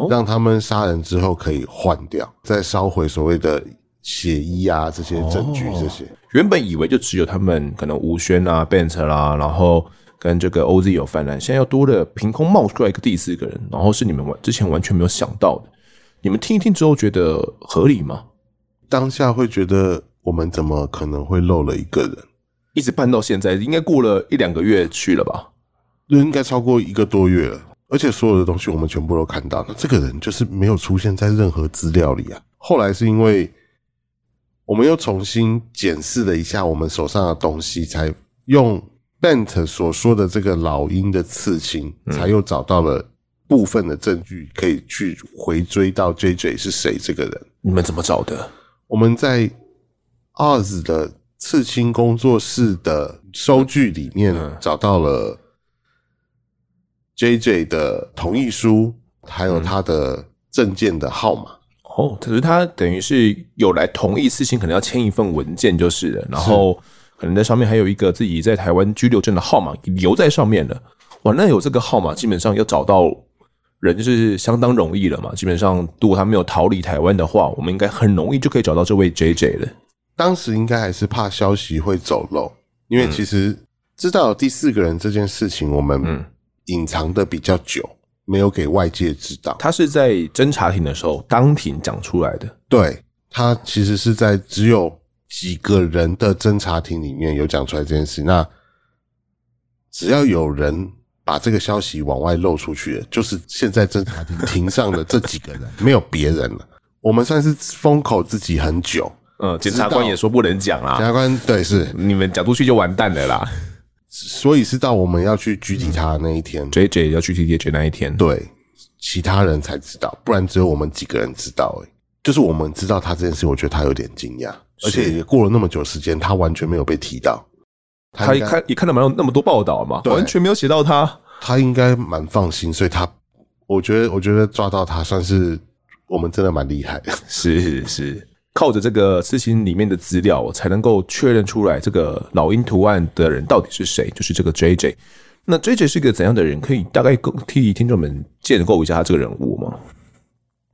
让他们杀人之后可以换掉，再烧毁所谓的血衣啊这些证据。这些原本以为就只有他们可能吴轩啊 Bent 啦，然后跟这个 OZ 有泛滥，现在又多了凭空冒出来一个第四个人，然后是你们完之前完全没有想到的。你们听一听之后觉得合理吗？当下会觉得我们怎么可能会漏了一个人？一直办到现在，应该过了一两个月去了吧？应该超过一个多月了。而且所有的东西我们全部都看到了，这个人就是没有出现在任何资料里啊。后来是因为我们又重新检视了一下我们手上的东西，才用 Bent 所说的这个老鹰的刺青，才又找到了。部分的证据可以去回追到 JJ 是谁这个人？你们怎么找的？我们在 Oz 的刺青工作室的收据里面找到了 JJ 的同意书，还有他的证件的号码。哦，可是他等于是有来同意刺青，可能要签一份文件就是了。然后可能在上面还有一个自己在台湾居留证的号码留在上面了。哇，那有这个号码，基本上要找到。人就是相当容易了嘛，基本上如果他没有逃离台湾的话，我们应该很容易就可以找到这位 JJ 了。当时应该还是怕消息会走漏，因为其实知道有第四个人这件事情，我们隐藏的比较久，没有给外界知道。他是在侦查庭的时候当庭讲出来的。对，他其实是在只有几个人的侦查庭里面有讲出来这件事。那只要有人。把这个消息往外漏出去的，就是现在侦查庭庭上的这几个人，没有别人了。我们算是封口自己很久，嗯，检察官也说不能讲啦。检察官对是，你们讲出去就完蛋了啦。所以是到我们要去拘提他的那一天，JJ 要去拘提 JJ 那一天，对，其他人才知道，不然只有我们几个人知道。哎，就是我们知道他这件事，我觉得他有点惊讶，而且也过了那么久时间，他完全没有被提到。他一看，也看到没有那么多报道嘛，完全没有写到他。他应该蛮放心，所以他，我觉得，我觉得抓到他算是我们真的蛮厉害的。*laughs* 是是，靠着这个事情里面的资料，才能够确认出来这个老鹰图案的人到底是谁，就是这个 JJ。那 JJ 是一个怎样的人？可以大概替听众们建构一下他这个人物吗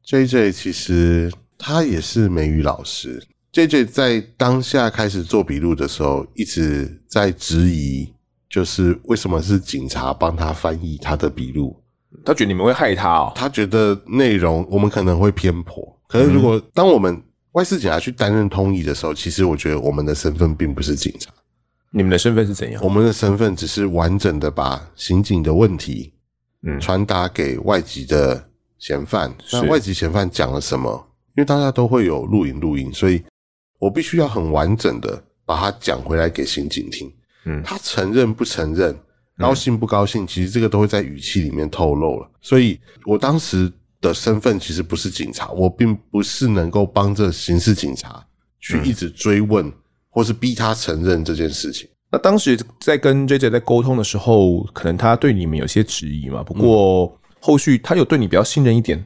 ？JJ 其实他也是美语老师。JJ 在当下开始做笔录的时候，一直在质疑，就是为什么是警察帮他翻译他的笔录？他觉得你们会害他哦。他觉得内容我们可能会偏颇。可是如果当我们外事警察去担任通译的时候，其实我觉得我们的身份并不是警察。你们的身份是怎样？我们的身份只是完整的把刑警的问题，嗯，传达给外籍的嫌犯。那外籍嫌犯讲了什么？因为大家都会有录影录音，所以。我必须要很完整的把它讲回来给刑警听，嗯，他承认不承认，高兴不高兴，其实这个都会在语气里面透露了。所以我当时的身份其实不是警察，我并不是能够帮着刑事警察去一直追问或是逼他承认这件事情。那当时在跟 JJ 在沟通的时候，可能他对你们有些质疑嘛？不过后续他有对你比较信任一点。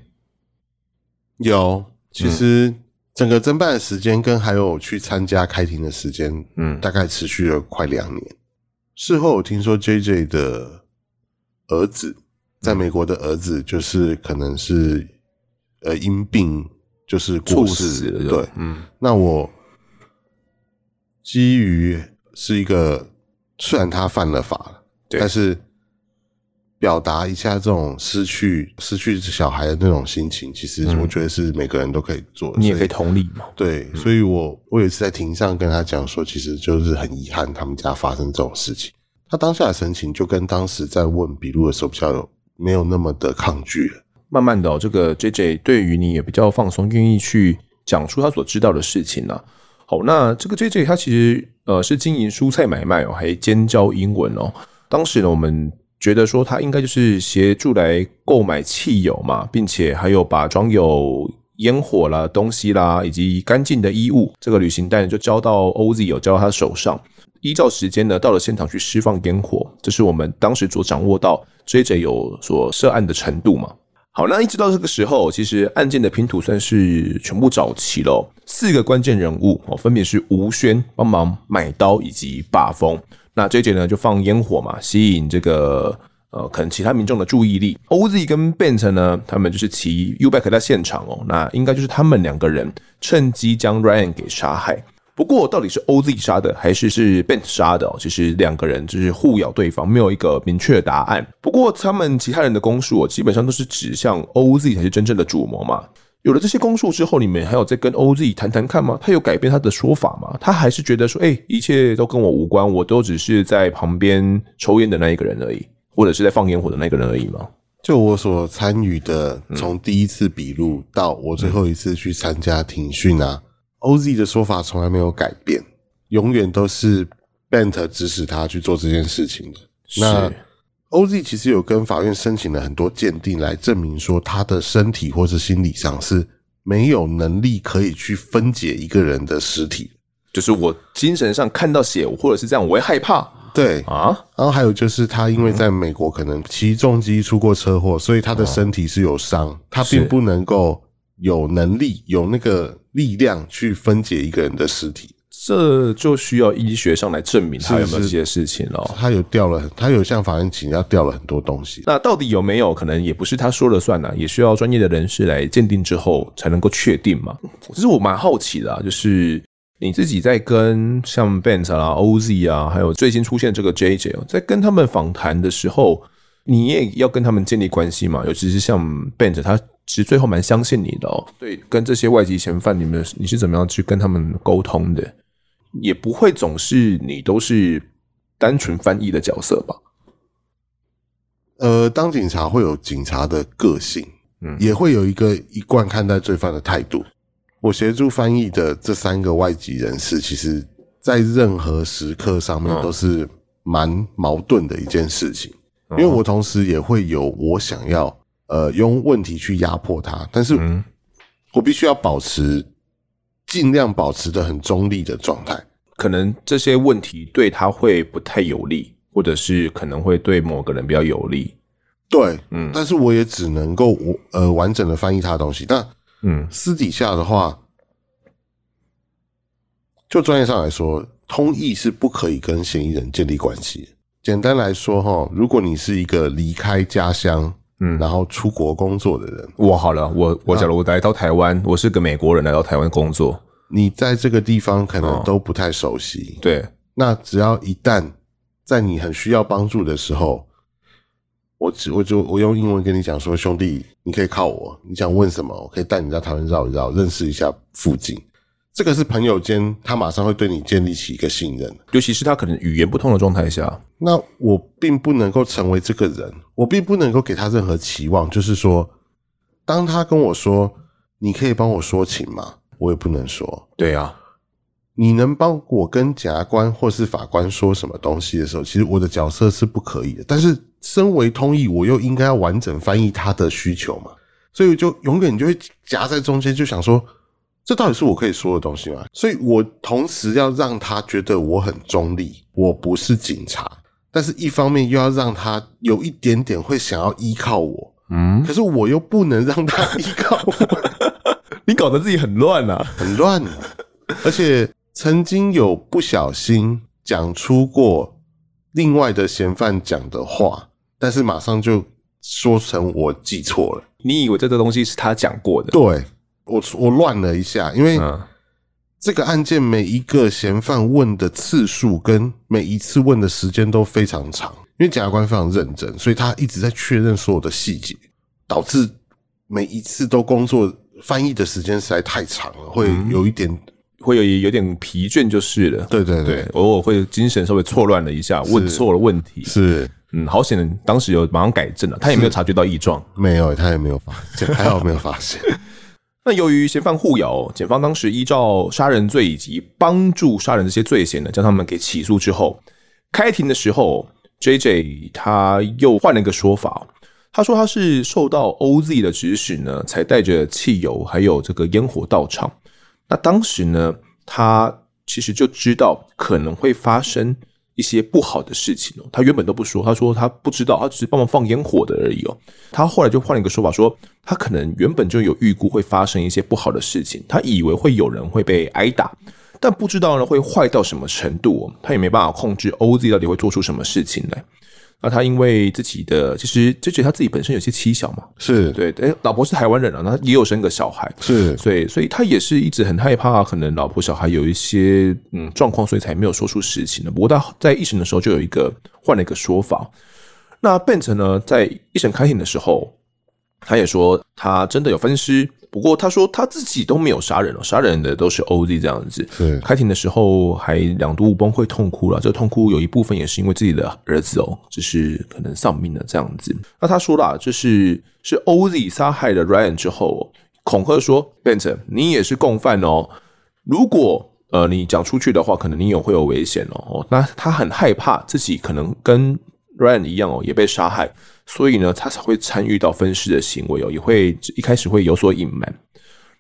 有，其实整个侦办的时间跟还有去参加开庭的时间，嗯，大概持续了快两年。事后我听说 JJ 的儿子在美国的儿子，就是可能是呃因病就是过世了，对，嗯，那我基于。是一个，虽然他犯了法，对，但是表达一下这种失去失去小孩的那种心情，其实我觉得是每个人都可以做的。你也可以同理嘛。对，所以我我有一次在庭上跟他讲说，其实就是很遗憾他们家发生这种事情。他当下的神情就跟当时在问笔录的时候比较有没有那么的抗拒了。慢慢的，这个 JJ 对于你也比较放松，愿意去讲出他所知道的事情了。好，那这个 JJ 他其实呃是经营蔬菜买卖哦，还兼教英文哦。当时呢，我们觉得说他应该就是协助来购买汽油嘛，并且还有把装有烟火啦、东西啦以及干净的衣物，这个旅行袋就交到 OZ 有交到他手上。依照时间呢，到了现场去释放烟火，这是我们当时所掌握到 JJ 有所涉案的程度嘛。好，那一直到这个时候，其实案件的拼图算是全部找齐了。四个关键人物哦，分别是吴轩帮忙买刀以及把风。那 JJ 呢就放烟火嘛，吸引这个呃可能其他民众的注意力。OZ 跟 Bent 呢，他们就是骑 U-Bike 在现场哦，那应该就是他们两个人趁机将 Ryan 给杀害。不过，到底是 OZ 杀的，还是是 Bent 杀的哦？其实两个人就是互咬对方，没有一个明确的答案。不过，他们其他人的供述，基本上都是指向 OZ 才是真正的主谋嘛。有了这些供述之后，你们还有再跟 OZ 谈谈看吗？他有改变他的说法吗？他还是觉得说，哎，一切都跟我无关，我都只是在旁边抽烟的那一个人而已，或者是在放烟火的那个人而已吗？就我所参与的，从第一次笔录到我最后一次去参加庭讯啊。OZ 的说法从来没有改变，永远都是 Bent 指使他去做这件事情的。那 OZ 其实有跟法院申请了很多鉴定来证明说他的身体或是心理上是没有能力可以去分解一个人的尸体，就是我精神上看到血或者是这样，我会害怕。对。啊，然后还有就是他因为在美国可能骑重机出过车祸，所以他的身体是有伤，他并不能够有能力有那个。力量去分解一个人的尸体，这就需要医学上来证明他有没有这些事情了。他有掉了，他有向法院请要调了很多东西。那到底有没有可能，也不是他说了算呢？也需要专业的人士来鉴定之后才能够确定嘛。其实我蛮好奇的啊，就是你自己在跟像 Bent 啊、OZ 啊，还有最近出现这个 JJ，在跟他们访谈的时候，你也要跟他们建立关系嘛？尤其是像 Bent 他。其实最后蛮相信你的哦，对，跟这些外籍嫌犯，你们你是怎么样去跟他们沟通的？也不会总是你都是单纯翻译的角色吧？呃，当警察会有警察的个性，嗯，也会有一个一贯看待罪犯的态度。我协助翻译的这三个外籍人士，其实在任何时刻上面都是蛮矛盾的一件事情，因为我同时也会有我想要。呃，用问题去压迫他，但是我必须要保持尽量保持的很中立的状态。可能这些问题对他会不太有利，或者是可能会对某个人比较有利。对，嗯，但是我也只能够我呃完整的翻译他的东西。但嗯，私底下的话，就专业上来说，通译是不可以跟嫌疑人建立关系。简单来说，哈，如果你是一个离开家乡。嗯，然后出国工作的人，我好了，我我假如我来到台湾，我是个美国人来到台湾工作，你在这个地方可能都不太熟悉，哦、对，那只要一旦在你很需要帮助的时候，我只我就我用英文跟你讲说，兄弟，你可以靠我，你想问什么，我可以带你到台湾绕一绕，认识一下附近。这个是朋友间，他马上会对你建立起一个信任，尤其是他可能语言不通的状态下。那我并不能够成为这个人，我并不能够给他任何期望。就是说，当他跟我说：“你可以帮我说情吗？”我也不能说。对啊，你能帮我跟检察官或是法官说什么东西的时候，其实我的角色是不可以的。但是，身为通译，我又应该要完整翻译他的需求嘛，所以就永远就会夹在中间，就想说。这到底是我可以说的东西吗？所以我同时要让他觉得我很中立，我不是警察，但是一方面又要让他有一点点会想要依靠我，嗯，可是我又不能让他依靠我，*laughs* 你搞得自己很乱啊，很乱，而且曾经有不小心讲出过另外的嫌犯讲的话，但是马上就说成我记错了。你以为这个东西是他讲过的？对，我我乱了一下，因为这个案件每一个嫌犯问的次数跟每一次问的时间都非常长，因为检察官非常认真，所以他一直在确认所有的细节，导致每一次都工作翻译的时间实在太长了，会有一点、嗯、会有有点疲倦就是了。对对对，对，偶尔会精神稍微错乱了一下，问错了问题是。嗯，好险，当时有马上改正了，他也没有察觉到异状，没有，他也没有发现，*laughs* 还好没有发现。那由于嫌犯互咬，检方当时依照杀人罪以及帮助杀人这些罪嫌呢，将他们给起诉之后，开庭的时候，JJ 他又换了一个说法，他说他是受到 OZ 的指使呢，才带着汽油还有这个烟火到场。那当时呢，他其实就知道可能会发生。一些不好的事情哦，他原本都不说，他说他不知道，他只是帮忙放烟火的而已哦。他后来就换了一个说法，说他可能原本就有预估会发生一些不好的事情，他以为会有人会被挨打，但不知道呢会坏到什么程度哦，他也没办法控制 OZ 到底会做出什么事情来。那他因为自己的，其实就觉得他自己本身有些妻小嘛，是对，哎，老婆是台湾人啊，那也有生个小孩，是，所以，所以他也是一直很害怕，可能老婆小孩有一些嗯状况，所以才没有说出实情的。不过他在一审的时候就有一个换了一个说法。那 Bent 呢，在一审开庭的时候，他也说他真的有分尸。不过他说他自己都没有杀人哦，杀人的都是 OZ 这样子。对，开庭的时候还两度崩溃痛哭了，这个痛哭有一部分也是因为自己的儿子哦，就是可能丧命了这样子。那他说啦，就是是 OZ 杀害了 Ryan 之后，恐吓说 Bent 你也是共犯哦，如果呃你讲出去的话，可能你也会有危险哦。那他很害怕自己可能跟 Ryan 一样哦，也被杀害。所以呢，他才会参与到分尸的行为哦，也会一开始会有所隐瞒。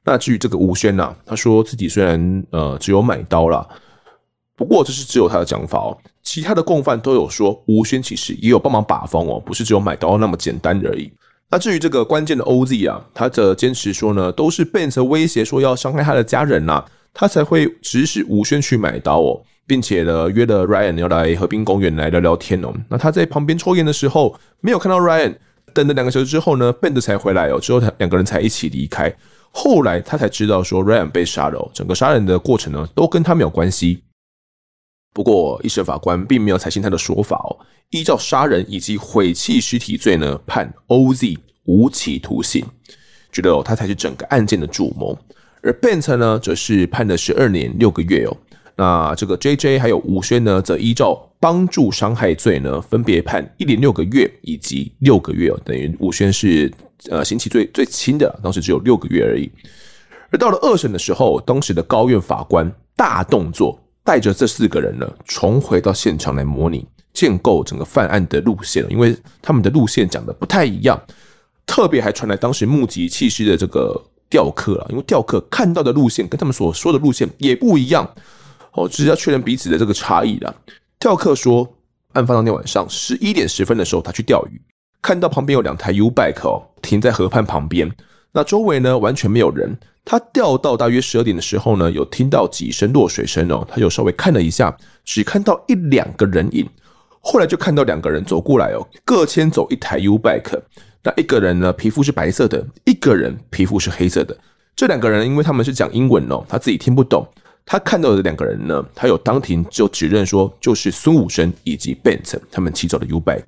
那至于这个吴轩呐，他说自己虽然呃只有买刀啦，不过这是只有他的讲法哦。其他的共犯都有说，吴轩其实也有帮忙把风哦，不是只有买刀那么简单而已。那至于这个关键的 OZ 啊，他则坚持说呢，都是 Ben 威胁说要伤害他的家人呐，他才会指使吴轩去买刀哦。并且呢，约了 Ryan 要来河滨公园来聊聊天哦。那他在旁边抽烟的时候，没有看到 Ryan。等了两个小时之后呢，Bent 才回来哦。之后他两个人才一起离开。后来他才知道说 Ryan 被杀了哦。整个杀人的过程呢，都跟他没有关系。不过一审法官并没有采信他的说法哦。依照杀人以及毁弃尸体罪呢，判 OZ 无期徒刑，觉得哦他才是整个案件的主谋。而 Bent 呢，则是判了十二年六个月哦。那这个 JJ 还有吴轩呢，则依照帮助伤害罪呢，分别判一年六个月以及六个月哦，等于吴轩是呃刑期最最轻的，当时只有六个月而已。而到了二审的时候，当时的高院法官大动作，带着这四个人呢，重回到现场来模拟建构整个犯案的路线，因为他们的路线讲的不太一样，特别还传来当时目击弃尸的这个钓客啊，因为钓客看到的路线跟他们所说的路线也不一样。哦，只是要确认彼此的这个差异啦。钓客说，案发当天晚上十一点十分的时候，他去钓鱼，看到旁边有两台 U-Bike 哦，停在河畔旁边。那周围呢完全没有人。他钓到大约十二点的时候呢，有听到几声落水声哦，他就稍微看了一下，只看到一两个人影。后来就看到两个人走过来哦，各牵走一台 U-Bike。那一个人呢皮肤是白色的，一个人皮肤是黑色的。这两个人因为他们是讲英文哦，他自己听不懂。他看到的两个人呢，他有当庭就指认说，就是孙武生以及 Bent 他们骑走的 U-Bike。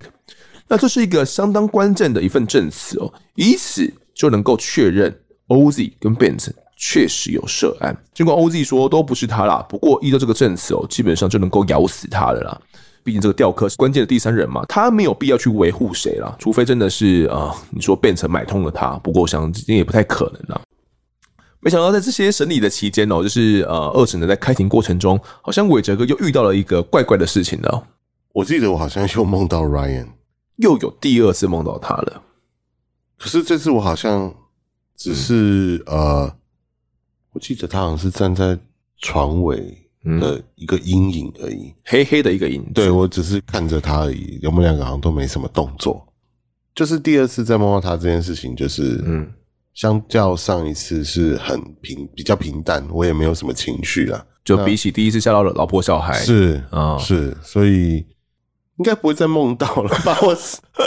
那这是一个相当关键的一份证词哦，以此就能够确认 OZ 跟 Bent 确实有涉案。尽管 OZ 说都不是他啦，不过依照这个证词哦，基本上就能够咬死他了啦。毕竟这个钓客是关键的第三人嘛，他没有必要去维护谁啦，除非真的是啊、你说 Bent 买通了他。不过我想今天也不太可能啦。没想到在这些审理的期间哦，就是呃，二审的在开庭过程中，好像伟哲哥又遇到了一个怪怪的事情了。我记得我好像又梦到 Ryan，又有第二次梦到他了。可是这次我好像只是、嗯、呃，我记得他好像是站在床尾的一个阴影而已，黑黑的一个影子。对，我只是看着他而已，我们两个好像都没什么动作。就是第二次再梦到他这件事情，就是嗯，相较上一次是很平，比较平淡，我也没有什么情绪了。就比起第一次吓到了老婆小孩，是啊，是，所以应该不会再梦到了吧？我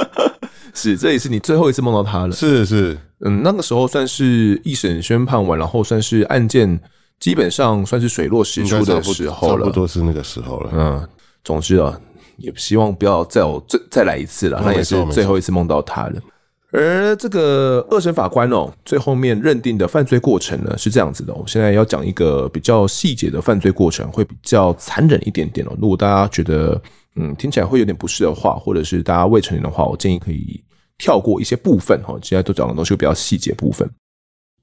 *laughs* 是，这也是你最后一次梦到他了。是是，嗯，那个时候算是一审宣判完，然后算是案件基本上算是水落石出的时候了，差不多是那个时候了。嗯，总之啊。也希望不要再有再再来一次了，那也是最后一次梦到他了。而这个二审法官哦，最后面认定的犯罪过程呢是这样子的。我现在要讲一个比较细节的犯罪过程，会比较残忍一点点哦。如果大家觉得嗯听起来会有点不适的话，或者是大家未成年的话，我建议可以跳过一些部分哈。现在都讲的东西比较细节部分。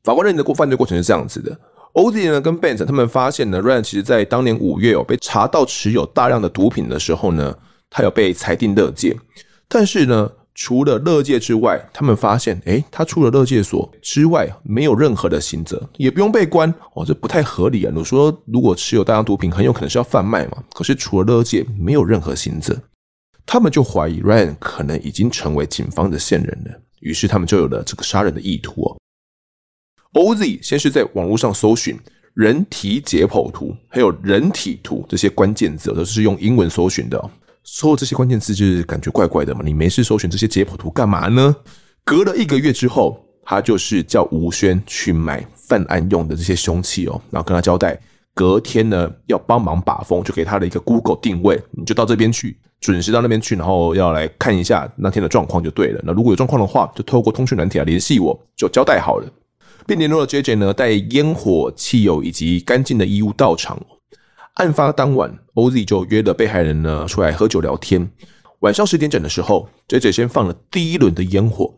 法官认定的过犯罪过程是这样子的。：Oz 呢跟 Benz 他们发现呢，Ryan 其实在当年五月哦被查到持有大量的毒品的时候呢，他有被裁定勒戒。但是呢，除了乐界之外，他们发现，诶，他出了乐界所之外，没有任何的刑责，也不用被关哦，这不太合理啊。你说，如果持有大量毒品，很有可能是要贩卖嘛？可是除了乐界，没有任何刑责，他们就怀疑 Ryan 可能已经成为警方的线人了。于是他们就有了这个杀人的意图哦。Oz 先是在网络上搜寻人体解剖图，还有人体图这些关键字，都是用英文搜寻的。搜这些关键字就是感觉怪怪的嘛。你没事搜寻这些解剖图干嘛呢？隔了一个月之后，他就是叫吴轩去买犯案用的这些凶器哦，然后跟他交代，隔天呢要帮忙把风，就给他的一个 Google 定位，你就到这边去，准时到那边去，然后要来看一下那天的状况就对了。那如果有状况的话，就透过通讯软体来联系我，就交代好了。并联络了 JJ 呢，带烟火、汽油以及干净的衣物到场。案发当晚，OZ 就约了被害人呢出来喝酒聊天。晚上十点整的时候，JJ 先放了第一轮的烟火。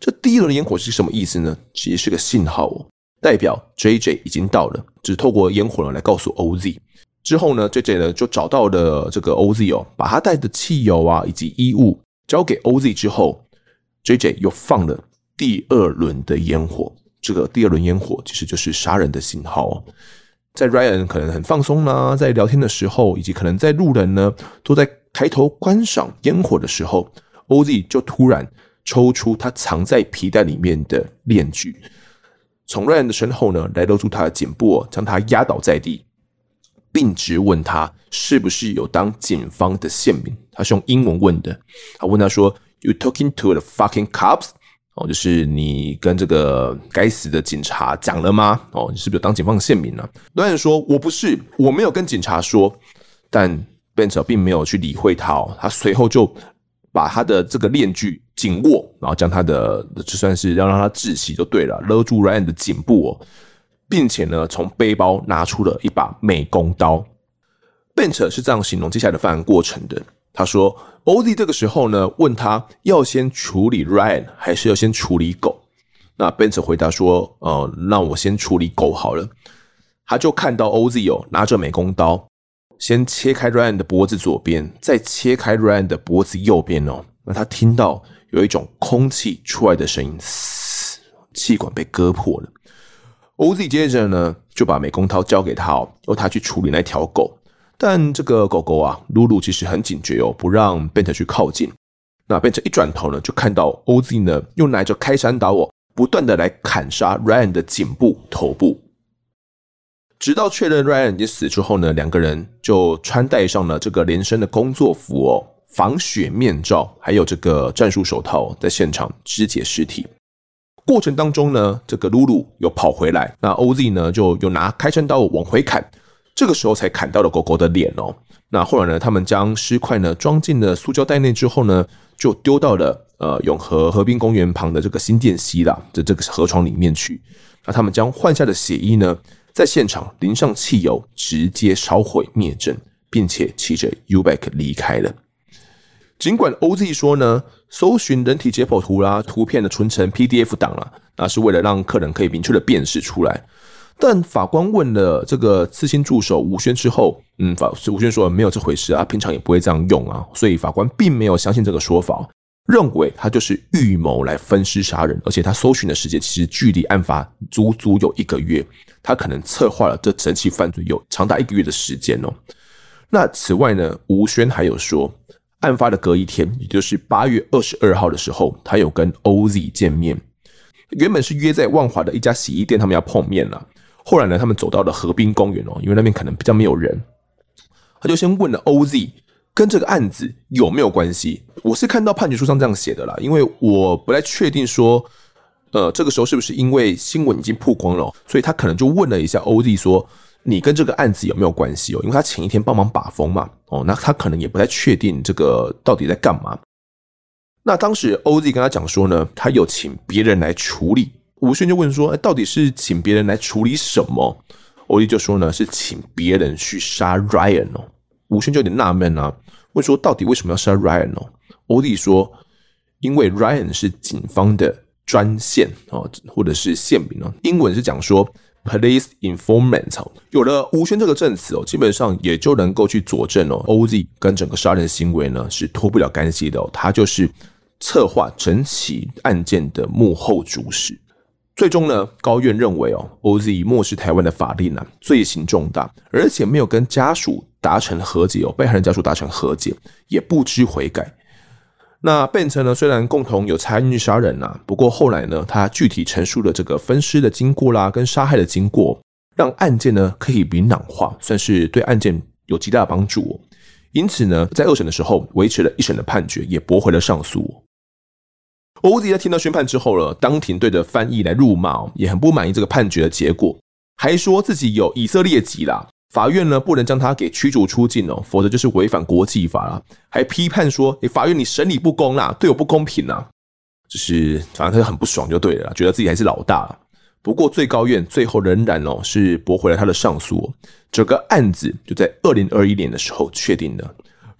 这第一轮的烟火是什么意思呢？其实是个信号哦，代表 JJ 已经到了，只透过烟火呢来告诉 OZ。之后呢，JJ 呢就找到了这个 OZ 哦，把他带的汽油啊以及衣物交给 OZ 之后，JJ 又放了第二轮的烟火。这个第二轮烟火其实就是杀人的信号哦，在 Ryan 可能很放松呢，在聊天的时候，以及可能在路人呢都在抬头观赏烟火的时候，Oz 就突然抽出他藏在皮带里面的链锯，从 Ryan 的身后呢来勒住他的颈部，将他压倒在地，并质问他是不是有当警方的线民。他是用英文问的，他问他说：“You talking to the fucking cops？” 哦，就是你跟这个该死的警察讲了吗？哦，你是不是当警方的线民呢？导演说：“我不是，我没有跟警察说。”但 Benz 并没有去理会他哦，他随后就把他的这个链锯紧握，然后将他的就算是要让他窒息就对了，勒住 Ryan 的颈部哦，并且呢，从背包拿出了一把美工刀。Benz 是这样形容接下来的犯案过程的。他说：“Oz 这个时候呢，问他要先处理 Ryan 还是要先处理狗？那 Benz 回答说：‘呃，那我先处理狗好了。’他就看到 Ozzy 哦，拿着美工刀，先切开 Ryan 的脖子左边，再切开 Ryan 的脖子右边哦。那他听到有一种空气出来的声音，嘶，气管被割破了。Oz 接着呢，就把美工刀交给他哦，由他去处理那条狗。”但这个狗狗啊，露露其实很警觉哦，不让 Benz 去靠近。那 Benz 一转头呢，就看到 OZ 呢，又拿着开山刀哦，不断的来砍杀 Ryan 的颈部、头部。直到确认 Ryan 已经死之后呢，两个人就穿戴上了这个连身的工作服哦，防血面罩，还有这个战术手套，在现场肢解尸体。过程当中呢，这个露露又跑回来，那 OZ 呢，就又拿开山刀往回砍。这个时候才砍到了狗狗的脸哦。那后来呢，他们将尸块呢装进了塑胶袋内之后呢，就丢到了呃永和河滨公园旁的这个新店溪啦的这个河床里面去。那他们将换下的血衣呢，在现场淋上汽油，直接烧毁灭证，并且骑着 U-Bike 离开了。尽管 OZ 说呢，搜寻人体解剖图啦，图片的存成 PDF 档啦，那是为了让客人可以明确的辨识出来。但法官问了这个刺青助手吴轩之后，嗯，法吴轩说没有这回事啊，平常也不会这样用啊，所以法官并没有相信这个说法。认为他就是预谋来分尸杀人，而且他搜寻的时间其实距离案发足足有一个月，他可能策划了这整起犯罪有长达一个月的时间哦。那此外呢，吴轩还有说，案发的隔一天，也就是八月二十二号的时候，他有跟 OZ 见面，原本是约在万华的一家洗衣店，他们要碰面了。后来呢，他们走到了河滨公园哦，因为那边可能比较没有人，他就先问了 OZ。跟这个案子有没有关系？我是看到判决书上这样写的啦，因为我不太确定说，呃，这个时候是不是因为新闻已经曝光了，所以他可能就问了一下 OZ 说，你跟这个案子有没有关系哦？因为他前一天帮忙把风嘛，哦，那他可能也不太确定这个到底在干嘛。那当时 OZ 跟他讲说呢，他有请别人来处理。吴宣就问说，哎，到底是请别人来处理什么欧弟就说呢，是请别人去杀 Ryan 哦。吴宣就有点纳闷啊，问说到底为什么要杀 Ryan 呢？欧弟说，因为 Ryan 是警方的专线啊，或者是线民哦。英文是讲说 police informant。有了吴宣这个证词哦，基本上也就能够去佐证哦，欧弟跟整个杀人行为呢是脱不了干系的哦，他就是策划整起案件的幕后主使。最终呢，高院认为哦，OZ 漠视台湾的法令啊，罪行重大，而且没有跟家属达成和解哦，被害人家属达成和解，也不知悔改。那变成呢，虽然共同有参与杀人啊，不过后来呢，他具体陈述了这个分尸的经过啦，跟杀害的经过，让案件呢可以明朗化，算是对案件有极大的帮助哦。因此呢，在二审的时候维持了一审的判决，也驳回了上诉。欧迪在听到宣判之后了，当庭对着翻译来辱骂，也很不满意这个判决的结果，还说自己有以色列籍啦，法院呢不能将他给驱逐出境哦，否则就是违反国际法了。还批判说，你，法院你审理不公啦，对我不公平呐，就是反正他就很不爽就对了，觉得自己还是老大。不过最高院最后仍然哦是驳回了他的上诉，整个案子就在二零二一年的时候确定了。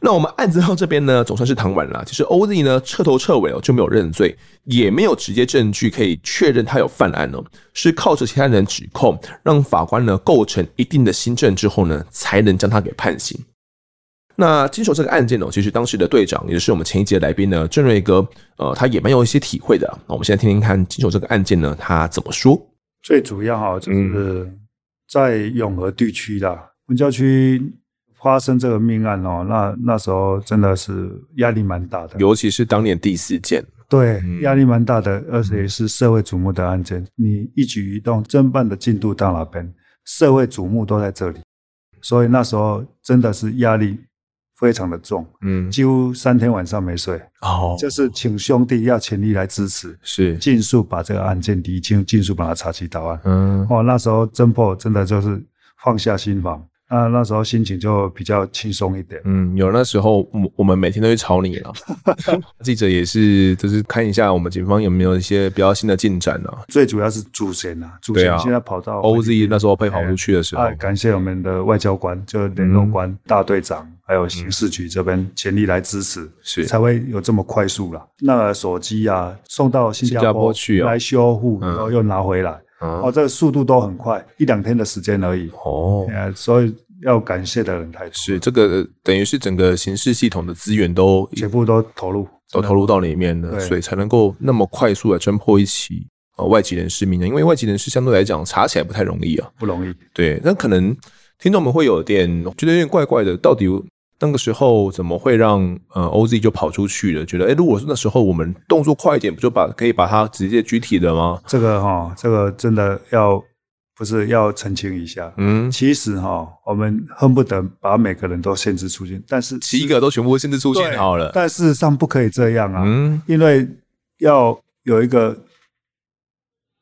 那我们案子到这边呢，总算是谈完了。其实 OZ 呢，彻头彻尾哦就没有认罪，也没有直接证据可以确认他有犯案哦，是靠着其他人指控，让法官呢构成一定的新证之后呢，才能将他给判刑。那经手这个案件哦，其实当时的队长也就是我们前一节的来宾呢，郑瑞哥，呃，他也蛮有一些体会的。那我们现在听听看经手这个案件呢，他怎么说？最主要哈，就是在永和地区的文教区。发生这个命案哦，那那时候真的是压力蛮大的，尤其是当年第四件，对，压力蛮大的，而且是社会瞩目的案件。你一举一动，侦办的进度到哪边，社会瞩目都在这里，所以那时候真的是压力非常的重，嗯，几乎三天晚上没睡，哦，就是请兄弟要全力来支持，是，尽速把这个案件理清，尽速把它查起到案，嗯，哦，那时候侦破真的就是放下心防。那那时候心情就比较轻松一点。嗯，有那时候我我们每天都会吵你了，*laughs* 记者也是就是看一下我们警方有没有一些比较新的进展啊。最主要是主嫌啊，主嫌现在跑到 OZ 那时候被跑出去的时候，哎，感谢我们的外交官，就联络官、嗯、大队长，还有刑事局这边全力来支持，是才会有这么快速了。那个手机啊，送到新加坡，去来修复，然后又拿回来。哦，这个速度都很快，一两天的时间而已。哦，所以要感谢的人太多。是这个等于是整个刑事系统的资源都全部都投入，都投入到里面了，所以才能够那么快速的侦破一起呃外籍人士命案。因为外籍人士相对来讲查起来不太容易啊，不容易。对，那可能听众们会有点觉得有点怪怪的，到底。那个时候怎么会让呃 OZ 就跑出去了？觉得哎，如果是那时候我们动作快一点，不就把可以把他直接拘提了吗？这个哈、哦，这个真的要不是要澄清一下。嗯，其实哈、哦，我们恨不得把每个人都限制出境，但是七个都全部限制出境好了。但事实上不可以这样啊，嗯，因为要有一个。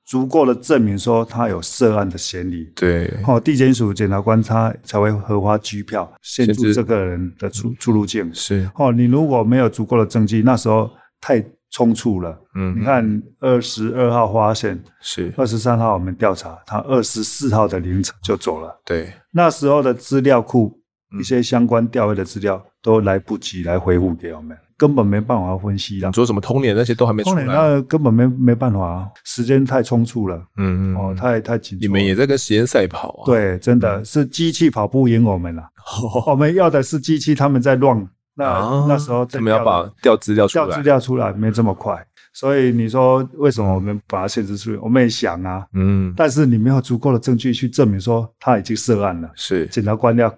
足够的证明说他有涉案的嫌疑，对，哦，地检署检察官他才会核发拘票，限制这个人的出出入境。是，哦，你如果没有足够的证据，那时候太匆促了。嗯，你看二十二号发现，是。二十三号我们调查，他二十四号的凌晨就走了。对，那时候的资料库一些相关调位的资料都来不及来回复给我们。根本没办法分析啦，说什么通联那些都还没出来，那根本没没办法，时间太匆促了，嗯嗯，哦，太太紧，你们也在跟时间赛跑啊？对，真的是机器跑不赢我们了，*laughs* 我们要的是机器，他们在乱那、啊、那时候他们要把调资料出来，调资料出来没这么快，所以你说为什么我们把它限制出来？我们也想啊，嗯，但是你没有足够的证据去证明说他已经涉案了，是检察官要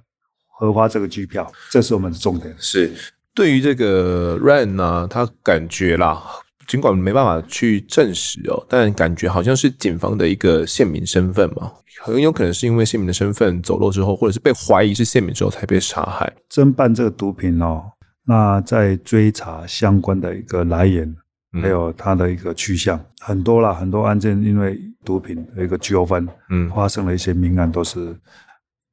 核发这个拘票，这是我们的重点。是对于这个 Ryan 呢，他感觉啦。尽管没办法去证实哦，但感觉好像是警方的一个线民身份嘛，很有可能是因为线民的身份走漏之后，或者是被怀疑是线民之后才被杀害。侦办这个毒品哦，那在追查相关的一个来源，还有它的一个去向，嗯、很多啦，很多案件因为毒品的一个纠纷，嗯，发生了一些命案，都是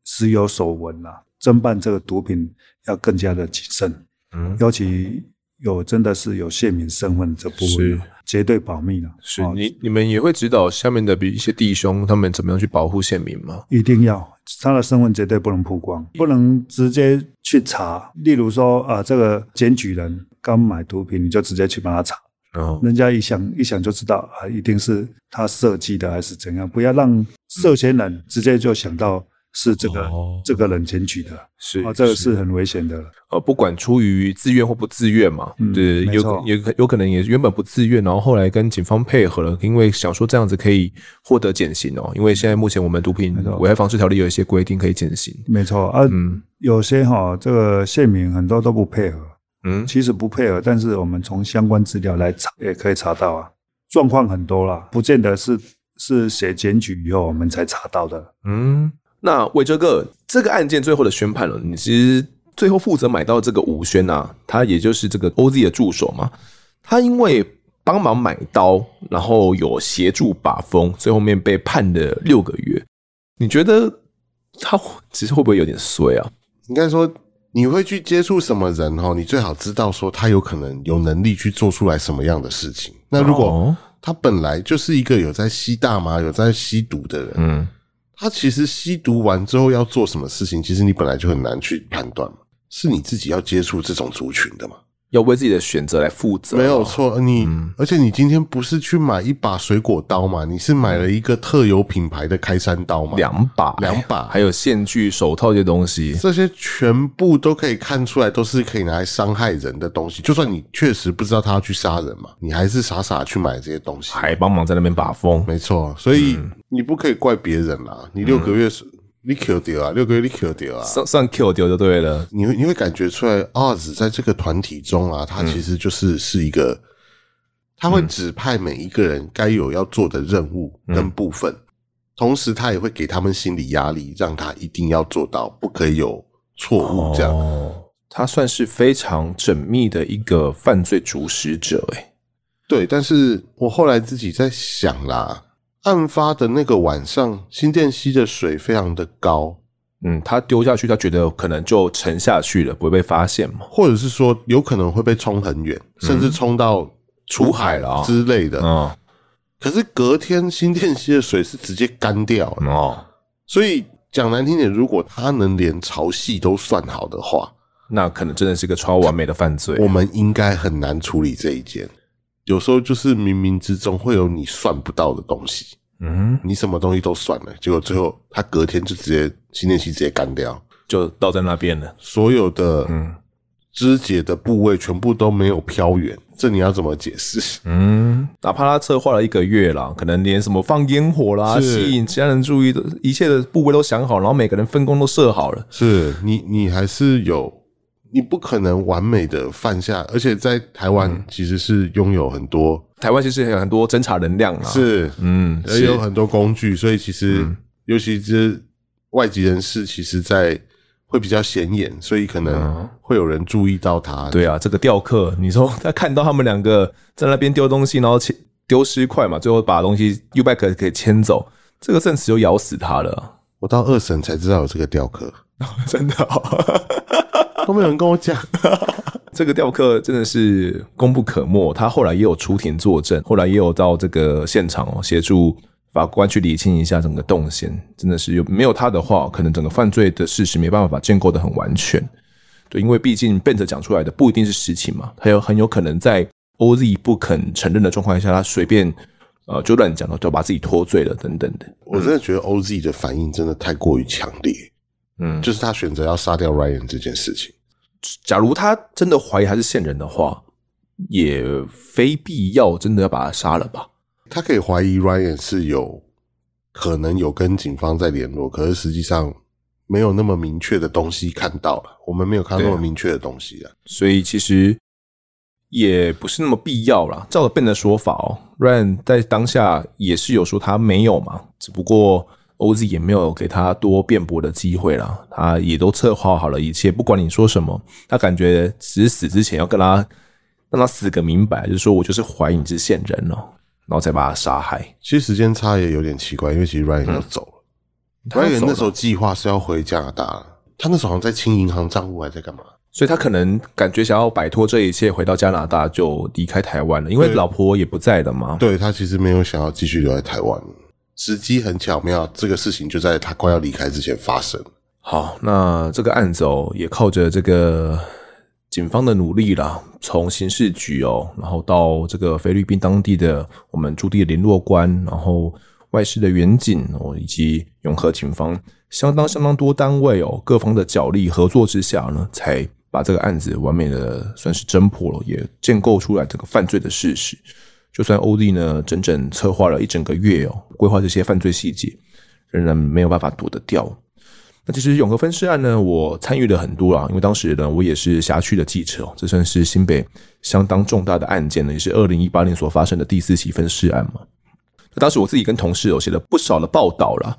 时有所闻啦。侦办这个毒品要更加的谨慎，嗯，尤其。有真的是有线民身份这部分，是绝对保密的。是你你们也会指导下面的比一些弟兄他们怎么样去保护线民吗？一定要，他的身份绝对不能曝光，不能直接去查。例如说啊，这个检举人刚买毒品，你就直接去帮他查，哦，人家一想一想就知道啊，一定是他设计的还是怎样，不要让涉嫌人直接就想到。是这个、哦、这个人检举的，是啊，这个是。很危险的。呃，不管出于自愿或不自愿嘛，嗯、对，有有有可能也原本不自愿，然后后来跟警方配合了，因为想说这样子可以获得减刑哦。因为现在目前我们毒品危害防治条例有一些规定可以减刑，没错。啊。嗯，有些哈这个线民很多都不配合，嗯，其实不配合，但是我们从相关资料来查也可以查到啊，状况很多啦，不见得是是写检举以后我们才查到的，嗯。那伟哲哥，这个案件最后的宣判了，你其实最后负责买到这个吴轩啊，他也就是这个 OZ 的助手嘛，他因为帮忙买刀，然后有协助把风，最后面被判了六个月。你觉得他其实会不会有点衰啊？应该说，你会去接触什么人哈？你最好知道说他有可能有能力去做出来什么样的事情。那如果他本来就是一个有在吸大麻、有在吸毒的人，嗯。他其实吸毒完之后要做什么事情，其实你本来就很难去判断嘛，是你自己要接触这种族群的嘛，要为自己的选择来负责。没有错，你、嗯、而且你今天不是去买一把水果刀嘛，你是买了一个特有品牌的开山刀嘛，两把，两把，还有线锯、手套这些东西，这些全部都可以看出来都是可以拿来伤害人的东西。就算你确实不知道他要去杀人嘛，你还是傻傻去买这些东西，还帮忙在那边把风。没错，所以。嗯你不可以怪别人啦，你六个月你 Q 掉啊，六个月你 Q 掉啊，算算 Q 掉就对了。你会你会感觉出来，OZ 在这个团体中啊，他其实就是是一个，他会指派每一个人该有要做的任务跟部分，同时他也会给他们心理压力，让他一定要做到，不可以有错误。这样，哦，他算是非常缜密的一个犯罪主使者，哎。对，但是我后来自己在想啦。案发的那个晚上，新店溪的水非常的高，嗯，他丢下去，他觉得可能就沉下去了，不会被发现嘛？或者是说，有可能会被冲很远，甚至冲到出海了之类的。嗯，可是隔天新店溪的水是直接干掉了哦，所以讲难听点，如果他能连潮汐都算好的话，那可能真的是个超完美的犯罪。我们应该很难处理这一件。有时候就是冥冥之中会有你算不到的东西，嗯，你什么东西都算了，结果最后他隔天就直接新店溪直接干掉，就倒在那边了。所有的嗯肢解的部位全部都没有飘远，这你要怎么解释？嗯，哪怕他策划了一个月啦，可能连什么放烟火啦、吸引其他人注意的一切的部位都想好，然后每个人分工都设好了，是你你还是有。你不可能完美的犯下，而且在台湾其实是拥有很多，嗯、台湾其实有很多侦查能量啊，是，嗯，也有很多工具，所以其实、嗯、尤其是外籍人士，其实在会比较显眼，所以可能会有人注意到他。对啊，这个钓客，你说他看到他们两个在那边丢东西，然后丢尸块嘛，最后把东西 U-bike 给牵走，这个证词就咬死他了。我到二审才知道有这个钓客，*laughs* 真的、哦。都没有人跟我讲，*laughs* 这个雕刻真的是功不可没。他后来也有出庭作证，后来也有到这个现场哦，协助法官去理清一下整个动线。真的是有没有他的话，可能整个犯罪的事实没办法建构的很完全。对，因为毕竟 Bent 讲出来的不一定是实情嘛，他有很有可能在 OZ 不肯承认的状况下，他随便呃就乱讲了，就把自己脱罪了等等的。我真的觉得 OZ 的反应真的太过于强烈。嗯，就是他选择要杀掉 Ryan 这件事情，假如他真的怀疑他是线人的话，也非必要真的要把他杀了吧？他可以怀疑 Ryan 是有可能有跟警方在联络，可是实际上没有那么明确的东西看到了，我们没有看到那么明确的东西啊，所以其实也不是那么必要啦。照着 Ben 的说法哦，Ryan 在当下也是有说他没有嘛，只不过。OZ 也没有给他多辩驳的机会了，他也都策划好了一切，不管你说什么，他感觉只是死之前要跟他让他死个明白，就是说我就是怀疑你是线人哦，然后再把他杀害。其实时间差也有点奇怪，因为其实 Ryan 要走了，嗯，Ryan 那时候计划是要回加拿大，他那时候好像在清银行账户，还在干嘛？所以他可能感觉想要摆脱这一切，回到加拿大就离开台湾了，因为老婆也不在了嘛。对，他其实没有想要继续留在台湾。时机很巧妙，这个事情就在他快要离开之前发生。好，那这个案子哦，也靠着这个警方的努力啦，从刑事局哦，然后到这个菲律宾当地的我们驻地的联络官，然后外事的员警哦，以及永和警方，相当相当多单位哦，各方的角力合作之下呢，才把这个案子完美的算是侦破了，也建构出来这个犯罪的事实。就算 OZ 呢，整整策划了一整个月哦，规划这些犯罪细节，仍然没有办法躲得掉。那其实永和分尸案呢，我参与了很多啊，因为当时呢，我也是辖区的记者哦，这算是新北相当重大的案件呢，也是二零一八年所发生的第四起分尸案嘛。那当时我自己跟同事有写了不少的报道了。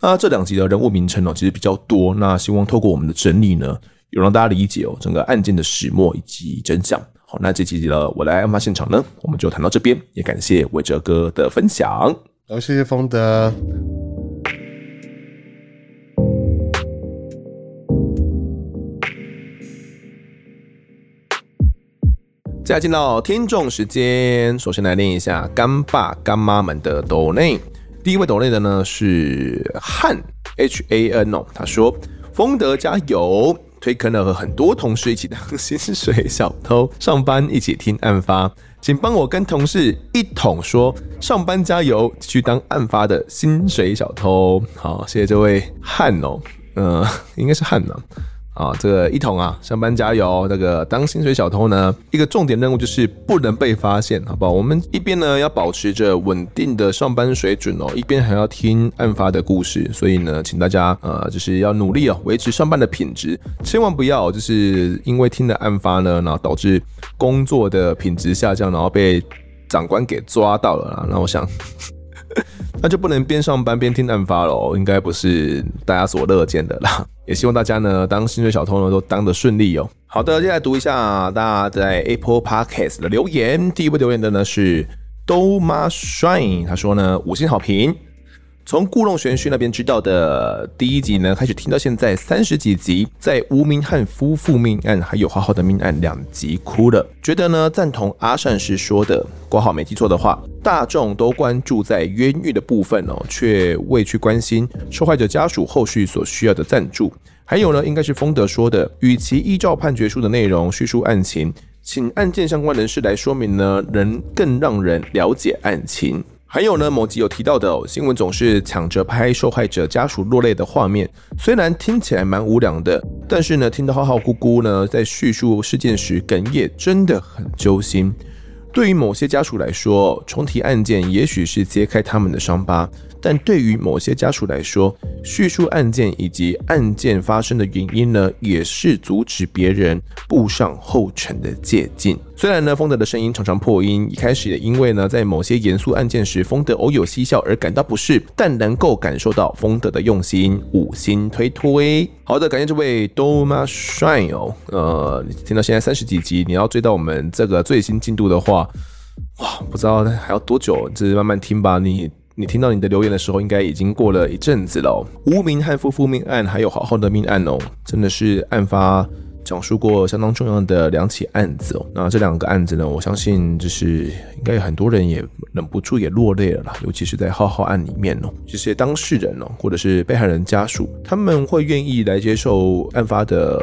那这两集的人物名称哦，其实比较多，那希望透过我们的整理呢，有让大家理解哦，整个案件的始末以及真相。好，那这期的我来案发现场呢，我们就谈到这边，也感谢伟哲哥的分享。好，谢谢丰德。接下来进到听众时间，首先来念一下干爸干妈们的抖内。第一位抖内的呢是汉 H A N 哦，他说：“丰德加油。”推坑了和很多同事一起当薪水小偷，上班一起听案发，请帮我跟同事一统说：上班加油，去当案发的薪水小偷。好，谢谢这位汉哦，嗯、应该是汉呢。啊这个一同啊，上班加油！这个当薪水小偷呢，一个重点任务就是不能被发现，好不好？我们一边呢要保持着稳定的上班水准哦，一边还要听案发的故事，所以呢，请大家呃，就是要努力哦，维持上班的品质，千万不要就是因为听了案发呢，然后导致工作的品质下降，然后被长官给抓到了啦。那我想。那就不能边上班边听案发喽，应该不是大家所乐见的啦。*laughs* 也希望大家呢，当薪水小偷呢，都当得顺利哦。好的，接下来读一下大家在 Apple Podcast 的留言。第一位留言的呢是 Doma Shine，他说呢，五星好评。从故弄玄虚那边知道的第一集呢，开始听到现在三十几集，在吴明翰夫妇命案还有花花的命案两集哭了，觉得呢赞同阿善师说的，括号没记错的话，大众都关注在冤狱的部分哦，却未去关心受害者家属后续所需要的赞助。还有呢，应该是丰德说的，与其依照判决书的内容叙述案情，请案件相关人士来说明呢，能更让人了解案情。还有呢，某集有提到的，新闻总是抢着拍受害者家属落泪的画面，虽然听起来蛮无良的，但是呢，听到浩浩姑姑呢在叙述事件时哽咽，真的很揪心。对于某些家属来说，重提案件也许是揭开他们的伤疤。但对于某些家属来说，叙述案件以及案件发生的原因呢，也是阻止别人步上后尘的捷径。虽然呢，丰德的声音常常破音，一开始也因为呢，在某些严肃案件时，丰德偶有嬉笑而感到不适，但能够感受到丰德的用心，五星推推。好的，感谢这位 Doma Shine 哦，呃，你听到现在三十几集，你要追到我们这个最新进度的话，哇，不知道还要多久，就是慢慢听吧，你。你听到你的留言的时候，应该已经过了一阵子了哦。吴明翰夫妇命案还有好好的命案哦，真的是案发讲述过相当重要的两起案子哦。那这两个案子呢，我相信就是应该有很多人也忍不住也落泪了啦，尤其是在浩浩案里面哦，这些当事人哦，或者是被害人家属，他们会愿意来接受案发的。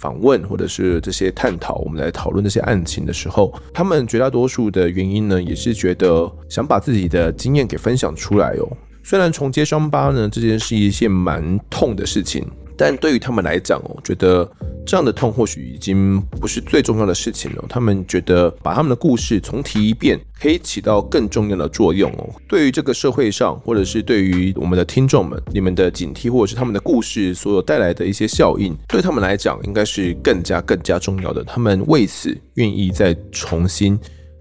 访问或者是这些探讨，我们来讨论这些案情的时候，他们绝大多数的原因呢，也是觉得想把自己的经验给分享出来哦。虽然重揭伤疤呢，这件是一件蛮痛的事情，但对于他们来讲，我觉得这样的痛或许已经不是最重要的事情了。他们觉得把他们的故事重提一遍，可以起到更重要的作用哦。对于这个社会上，或者是对于我们的听众们，你们的警惕，或者是他们的故事所有带来的一些效应，对他们来讲，应该是更加更加重要的。他们为此愿意再重新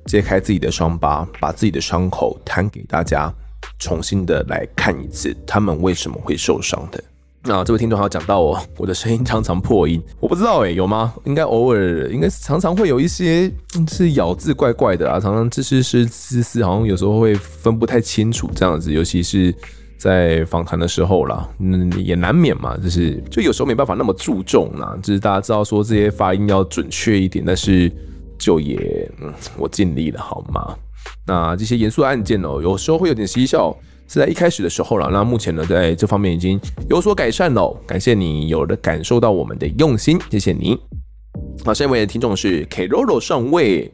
揭开自己的伤疤，把自己的伤口摊给大家。重新的来看一次，他们为什么会受伤的？那这位听众还有讲到哦，*laughs* 我的声音常常破音，我不知道诶，有吗？应该偶尔，应该常常会有一些是咬字怪怪的啊，常常吱吱吱吱吱，好像有时候会分不太清楚这样子，尤其是在访谈的时候啦，嗯，也难免嘛，就是就有时候没办法那么注重啦，就是大家知道说这些发音要准确一点，但是就也嗯，我尽力了，好吗？那这些严肃的案件哦，有时候会有点嬉笑，是在一开始的时候了。那目前呢，在这方面已经有所改善了。感谢你有的感受到我们的用心，谢谢你。好，下一位听众是 k e r o l o 上尉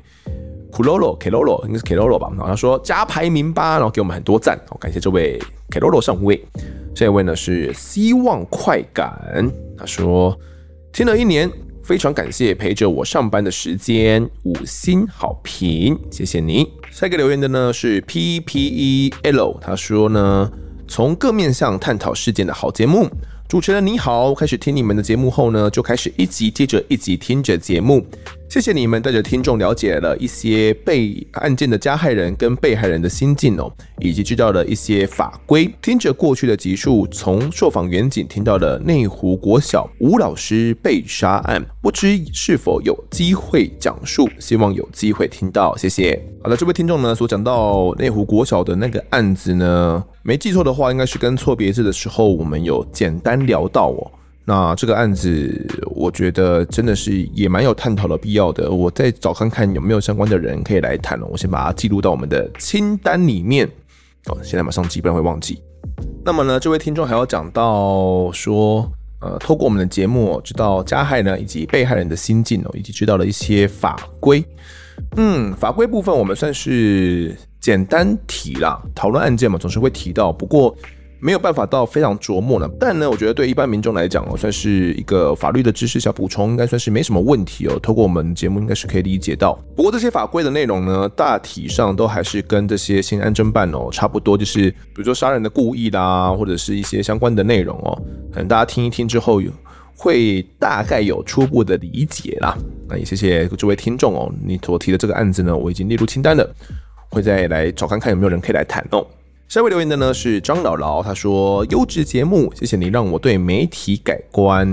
，Kuroro k e r o l o 应该是 k e r o l o 吧？然后他说加排名吧，然后给我们很多赞。好，感谢这位 k e r o l o 上尉。下一位呢是希望快感，他说听了一年。非常感谢陪着我上班的时间，五星好评，谢谢你。下一个留言的呢是 P P E L，他说呢，从各面向探讨事件的好节目。主持人你好，开始听你们的节目后呢，就开始一集接着一集听着节目。谢谢你们带着听众了解了一些被案件的加害人跟被害人的心境哦，以及知道了一些法规。听着过去的集数，从受访员警听到了内湖国小吴老师被杀案，不知是否有机会讲述？希望有机会听到，谢谢。好了，这位听众呢所讲到内湖国小的那个案子呢，没记错的话，应该是跟错别字的时候，我们有简单聊到哦。那这个案子，我觉得真的是也蛮有探讨的必要的。我再找看看有没有相关的人可以来谈了。我先把它记录到我们的清单里面。哦，现在马上记，不然会忘记。那么呢，这位听众还要讲到说，呃，透过我们的节目，知道加害呢以及被害人的心境哦，以及知道了一些法规。嗯，法规部分我们算是简单提啦，讨论案件嘛，总是会提到。不过。没有办法到非常琢磨呢，但呢，我觉得对一般民众来讲哦，算是一个法律的知识小补充，应该算是没什么问题哦。透过我们节目，应该是可以理解到。不过这些法规的内容呢，大体上都还是跟这些刑案侦办哦差不多，就是比如说杀人的故意啦，或者是一些相关的内容哦，可能大家听一听之后，会大概有初步的理解啦。那也谢谢这位听众哦，你所提的这个案子呢，我已经列入清单了，会再来找看看有没有人可以来谈哦。下一位留言的呢是张姥姥，他说优质节目，谢谢你让我对媒体改观。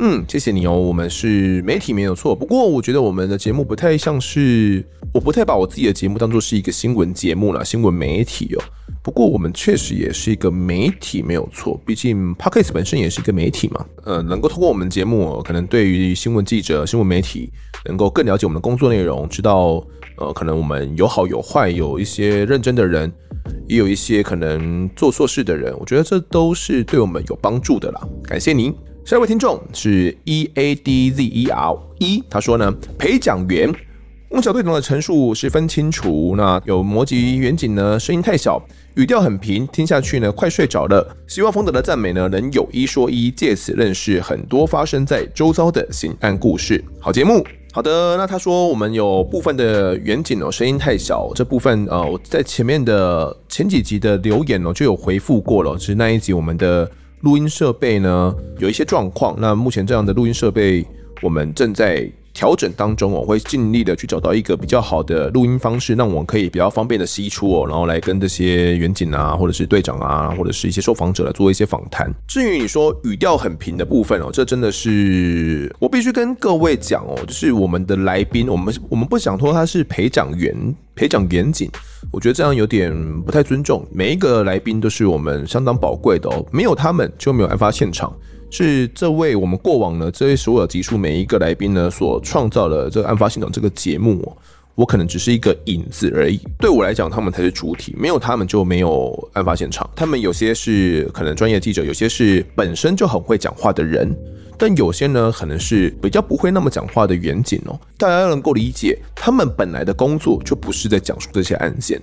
嗯，谢谢你哦，我们是媒体没有错，不过我觉得我们的节目不太像是，我不太把我自己的节目当作是一个新闻节目啦，新闻媒体哦。不过我们确实也是一个媒体没有错，毕竟 Podcast 本身也是一个媒体嘛。呃，能够通过我们节目，可能对于新闻记者、新闻媒体能够更了解我们的工作内容，知道呃，可能我们有好有坏，有一些认真的人。也有一些可能做错事的人，我觉得这都是对我们有帮助的啦。感谢您。下一位听众是 E A D Z E R E，他说呢，陪讲员翁小队长的陈述十分清楚。那有摩击员警呢，声音太小，语调很平，听下去呢快睡着了。希望冯德的赞美呢能有一说一，借此认识很多发生在周遭的刑案故事。好节目。好的，那他说我们有部分的远景哦，声音太小，这部分呃，我在前面的前几集的留言哦就有回复过了，其实那一集我们的录音设备呢有一些状况，那目前这样的录音设备我们正在。调整当中，我会尽力的去找到一个比较好的录音方式，让我可以比较方便的吸出哦，然后来跟这些远景啊，或者是队长啊，或者是一些受访者来做一些访谈。至于你说语调很平的部分哦，这真的是我必须跟各位讲哦，就是我们的来宾，我们我们不想说他是陪讲员、陪讲员警，我觉得这样有点不太尊重。每一个来宾都是我们相当宝贵的哦，没有他们就没有案发现场。是这位我们过往呢，这位所有集数每一个来宾呢所创造的这个案发现场这个节目哦，我可能只是一个影子而已。对我来讲，他们才是主体，没有他们就没有案发现场。他们有些是可能专业记者，有些是本身就很会讲话的人，但有些呢可能是比较不会那么讲话的远景哦。大家要能够理解，他们本来的工作就不是在讲述这些案件。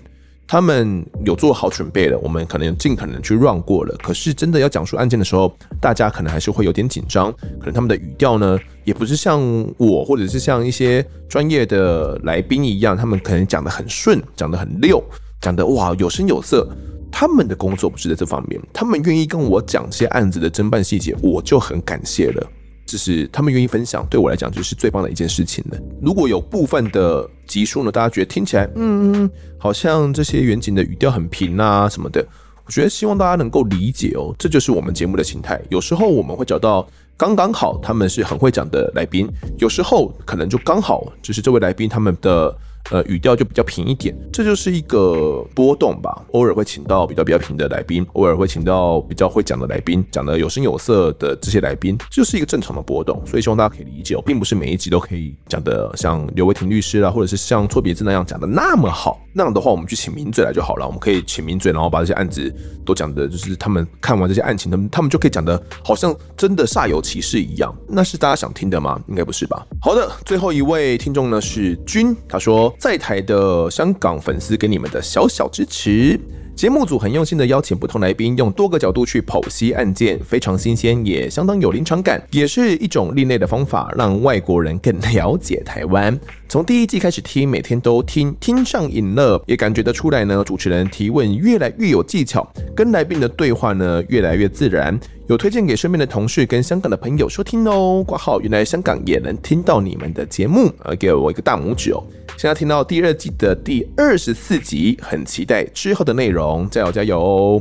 他们有做好准备了，我们可能尽可能去 run 过了。可是真的要讲述案件的时候，大家可能还是会有点紧张。可能他们的语调呢，也不是像我或者是像一些专业的来宾一样，他们可能讲得很顺，讲得很溜，讲得哇有声有色。他们的工作不是在这方面，他们愿意跟我讲这些案子的侦办细节，我就很感谢了。就是他们愿意分享，对我来讲就是最棒的一件事情了。如果有部分的集数呢，大家觉得听起来，嗯，好像这些远景的语调很平啊什么的，我觉得希望大家能够理解哦，这就是我们节目的形态。有时候我们会找到刚刚好，他们是很会讲的来宾；有时候可能就刚好就是这位来宾他们的。呃，语调就比较平一点，这就是一个波动吧。偶尔会请到比较比较平的来宾，偶尔会请到比较会讲的来宾，讲的有声有色的这些来宾，就是一个正常的波动。所以希望大家可以理解，并不是每一集都可以讲的像刘维廷律师啊，或者是像错别字那样讲的那么好。那样的话，我们去请名嘴来就好了。我们可以请名嘴，然后把这些案子都讲的，就是他们看完这些案情，他们他们就可以讲的好像真的煞有其事一样。那是大家想听的吗？应该不是吧。好的，最后一位听众呢是君，他说。在台的香港粉丝给你们的小小支持，节目组很用心的邀请不同来宾，用多个角度去剖析案件，非常新鲜，也相当有临场感，也是一种另类的方法，让外国人更了解台湾。从第一季开始听，每天都听，听上瘾了，也感觉得出来呢。主持人提问越来越有技巧，跟来宾的对话呢越来越自然。有推荐给身边的同事跟香港的朋友收听哦。挂号，原来香港也能听到你们的节目，呃，给我一个大拇指哦。现在听到第二季的第二十四集，很期待之后的内容，加油加油！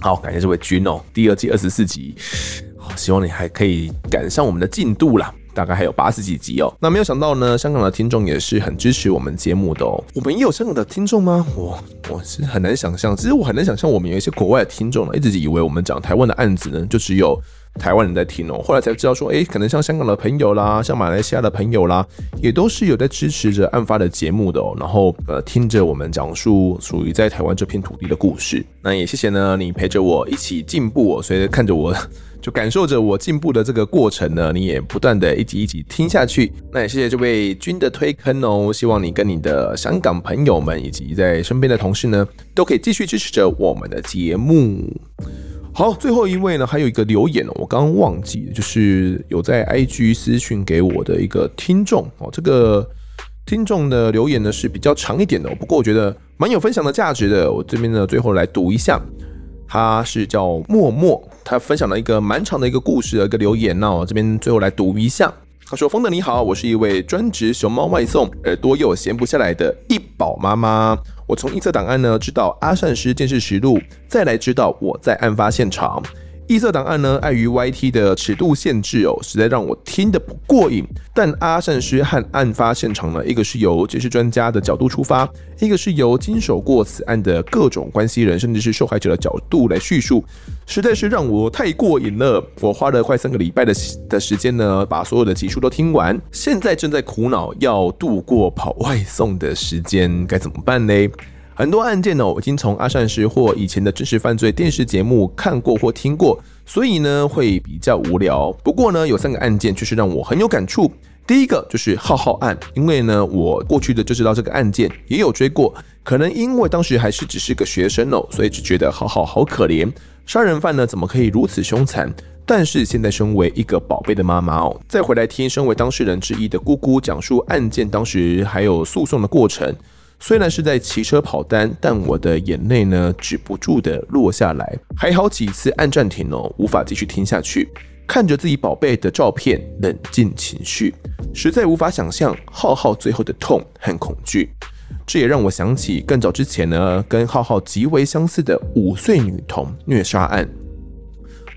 好，感谢这位君哦，第二季二十四集，好，希望你还可以赶上我们的进度啦。大概还有八十几集哦。那没有想到呢，香港的听众也是很支持我们节目的哦。我们也有香港的听众吗？我我是很难想象。其实我很难想象，我们有一些国外的听众呢，一直以为我们讲台湾的案子呢，就只有台湾人在听哦。后来才知道说，哎，可能像香港的朋友啦，像马来西亚的朋友啦，也都是有在支持着案发的节目的哦。然后呃，听着我们讲述属于在台湾这片土地的故事。那也谢谢呢，你陪着我一起进步哦，所以看着我。就感受着我进步的这个过程呢，你也不断的一集一集听下去。那也谢谢这位君的推坑哦，希望你跟你的香港朋友们以及在身边的同事呢，都可以继续支持着我们的节目。好，最后一位呢，还有一个留言哦，我刚刚忘记，就是有在 IG 私讯给我的一个听众哦，这个听众的留言呢是比较长一点的，不过我觉得蛮有分享的价值的，我这边呢最后来读一下。他是叫默默，他分享了一个蛮长的一个故事的一个留言，那我这边最后来读一下。他说：“风的你好，我是一位专职熊猫外送，耳朵又闲不下来的一宝妈妈。我从异色档案呢知道阿善师鉴识实录，再来知道我在案发现场。”异色档案呢，碍于 YT 的尺度限制哦，实在让我听得不过瘾。但阿善师和案发现场呢，一个是由鉴识专家的角度出发，一个是由经手过此案的各种关系人，甚至是受害者的角度来叙述，实在是让我太过瘾了。我花了快三个礼拜的的时间呢，把所有的集数都听完，现在正在苦恼要度过跑外送的时间该怎么办呢？很多案件呢，我已经从阿善师或以前的真实犯罪电视节目看过或听过，所以呢会比较无聊。不过呢，有三个案件确实让我很有感触。第一个就是浩浩案，因为呢我过去的就知道这个案件，也有追过。可能因为当时还是只是个学生哦，所以只觉得浩浩好可怜，杀人犯呢怎么可以如此凶残？但是现在身为一个宝贝的妈妈哦，再回来听身为当事人之一的姑姑讲述案件当时还有诉讼的过程。虽然是在骑车跑单，但我的眼泪呢止不住的落下来，还好几次按暂停哦，无法继续听下去。看着自己宝贝的照片，冷静情绪，实在无法想象浩浩最后的痛和恐惧。这也让我想起更早之前呢，跟浩浩极为相似的五岁女童虐杀案。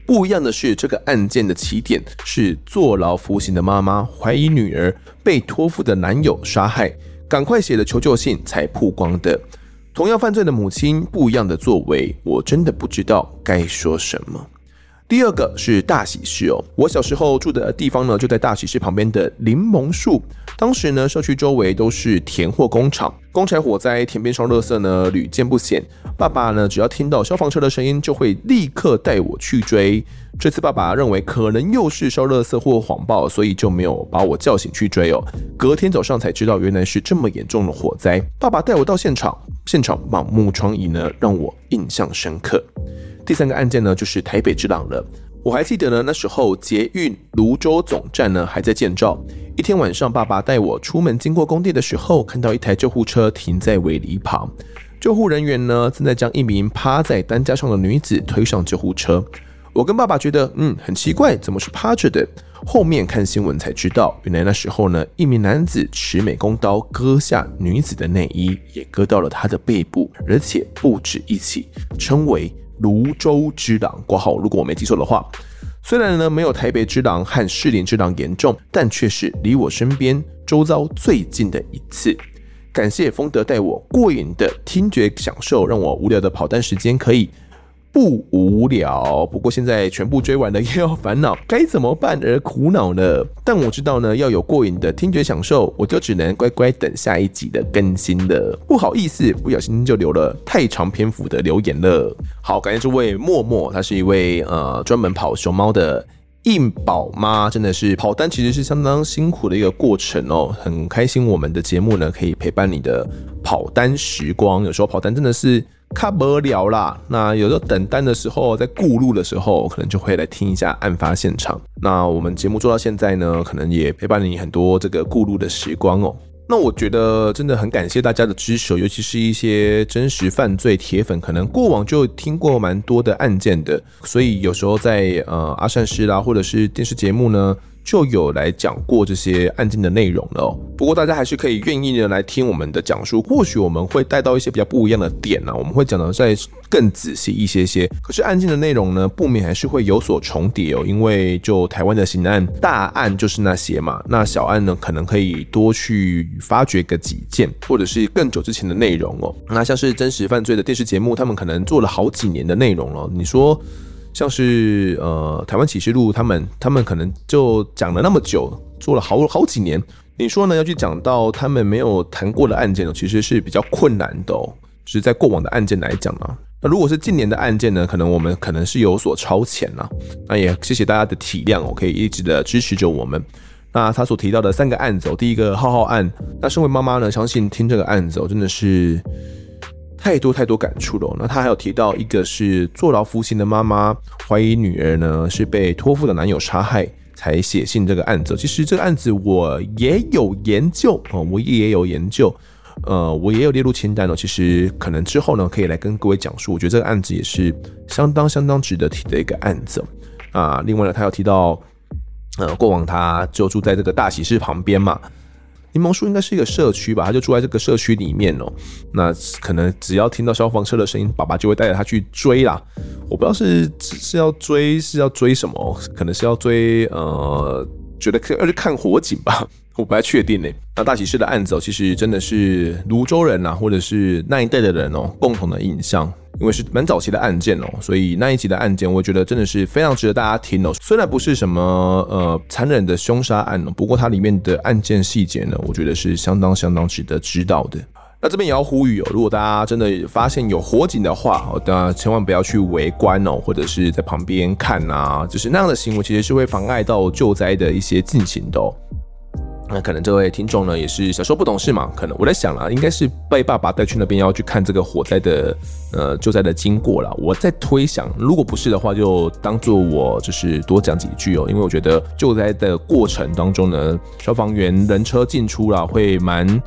不一样的是，这个案件的起点是坐牢服刑的妈妈怀疑女儿被托付的男友杀害。赶快写的求救信才曝光的。同样犯罪的母亲，不一样的作为，我真的不知道该说什么。第二个是大喜事哦，我小时候住的地方呢，就在大喜事旁边的柠檬树。当时呢，社区周围都是田或工厂，工柴火灾，田边烧垃圾呢，屡见不鲜。爸爸呢，只要听到消防车的声音，就会立刻带我去追。这次爸爸认为可能又是烧垃圾或谎报，所以就没有把我叫醒去追哦。隔天早上才知道，原来是这么严重的火灾。爸爸带我到现场。现场满目疮痍呢，让我印象深刻。第三个案件呢，就是台北之狼了。我还记得呢，那时候捷运芦洲总站呢还在建造。一天晚上，爸爸带我出门经过工地的时候，看到一台救护车停在围篱旁，救护人员呢正在将一名趴在担架上的女子推上救护车。我跟爸爸觉得，嗯，很奇怪，怎么是趴着的？后面看新闻才知道，原来那时候呢，一名男子持美工刀割下女子的内衣，也割到了她的背部，而且不止一起，称为泸州之狼。括号，如果我没记错的话，虽然呢没有台北之狼和士林之狼严重，但却是离我身边周遭最近的一次。感谢丰德带我过瘾的听觉享受，让我无聊的跑单时间可以。不无聊，不过现在全部追完了，又要烦恼该怎么办而苦恼呢？但我知道呢，要有过瘾的听觉享受，我就只能乖乖等下一集的更新了。不好意思，不小心就留了太长篇幅的留言了。好，感谢这位默默，她是一位呃专门跑熊猫的硬宝妈，真的是跑单其实是相当辛苦的一个过程哦。很开心我们的节目呢可以陪伴你的跑单时光，有时候跑单真的是。看无聊啦，那有时候等单的时候，在顾路的时候，可能就会来听一下案发现场。那我们节目做到现在呢，可能也陪伴你很多这个顾路的时光哦。那我觉得真的很感谢大家的支持，尤其是一些真实犯罪铁粉，可能过往就听过蛮多的案件的，所以有时候在呃阿善师啦，或者是电视节目呢。就有来讲过这些案件的内容了。不过大家还是可以愿意的来听我们的讲述，或许我们会带到一些比较不一样的点呢。我们会讲的再更仔细一些些。可是案件的内容呢，不免还是会有所重叠哦。因为就台湾的刑案，大案就是那些嘛，那小案呢，可能可以多去发掘个几件，或者是更久之前的内容哦。那像是真实犯罪的电视节目，他们可能做了好几年的内容了。你说？像是呃，台湾启示录，他们他们可能就讲了那么久，做了好好几年。你说呢？要去讲到他们没有谈过的案件呢，其实是比较困难的哦。就是在过往的案件来讲啊，那如果是近年的案件呢，可能我们可能是有所超前了。那也谢谢大家的体谅哦，可以一直的支持着我们。那他所提到的三个案子，第一个浩浩案，那身为妈妈呢，相信听这个案子，真的是。太多太多感触了。那他还有提到一个是坐牢服刑的妈妈，怀疑女儿呢是被托付的男友杀害，才写信这个案子。其实这个案子我也有研究啊，我也有研究，呃，我也有列入清单哦。其实可能之后呢，可以来跟各位讲述。我觉得这个案子也是相当相当值得提的一个案子啊。另外呢，他有提到，呃，过往他就住在这个大喜事旁边嘛。柠檬树应该是一个社区吧，他就住在这个社区里面哦。那可能只要听到消防车的声音，爸爸就会带着他去追啦。我不知道是是要追是要追什么，可能是要追呃，觉得可以要去看火警吧，我不太确定呢。那大喜事的案子哦，其实真的是泸州人呐，或者是那一代的人哦，共同的印象。因为是蛮早期的案件哦，所以那一集的案件，我觉得真的是非常值得大家听哦。虽然不是什么呃残忍的凶杀案哦，不过它里面的案件细节呢，我觉得是相当相当值得知道的。那这边也要呼吁哦，如果大家真的发现有火警的话，哦，大家千万不要去围观哦，或者是在旁边看啊，就是那样的行为，其实是会妨碍到救灾的一些进行的哦。那可能这位听众呢，也是小时候不懂事嘛，可能我在想啦，应该是被爸爸带去那边要去看这个火灾的呃救灾的经过啦。我在推想，如果不是的话，就当做我就是多讲几句哦，因为我觉得救灾的过程当中呢，消防员人车进出啦，会蛮。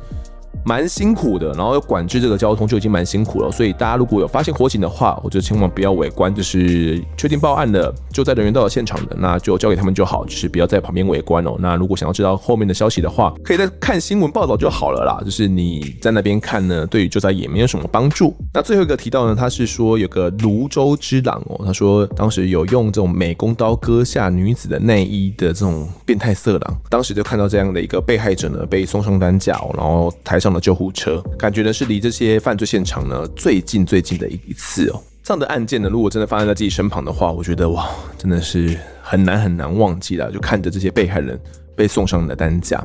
蛮辛苦的，然后要管制这个交通就已经蛮辛苦了，所以大家如果有发现火警的话，我就千万不要围观，就是确定报案的救灾人员到了现场的，那就交给他们就好，就是不要在旁边围观哦。那如果想要知道后面的消息的话，可以在看新闻报道就好了啦。就是你在那边看呢，对于救灾也没有什么帮助。那最后一个提到呢，他是说有个泸州之狼哦，他说当时有用这种美工刀割下女子的内衣的这种变态色狼，当时就看到这样的一个被害者呢被送上担架，然后台上。上了救护车，感觉呢是离这些犯罪现场呢最近最近的一一次哦。这样的案件呢，如果真的发生在自己身旁的话，我觉得哇，真的是很难很难忘记了。就看着这些被害人被送上你的担架。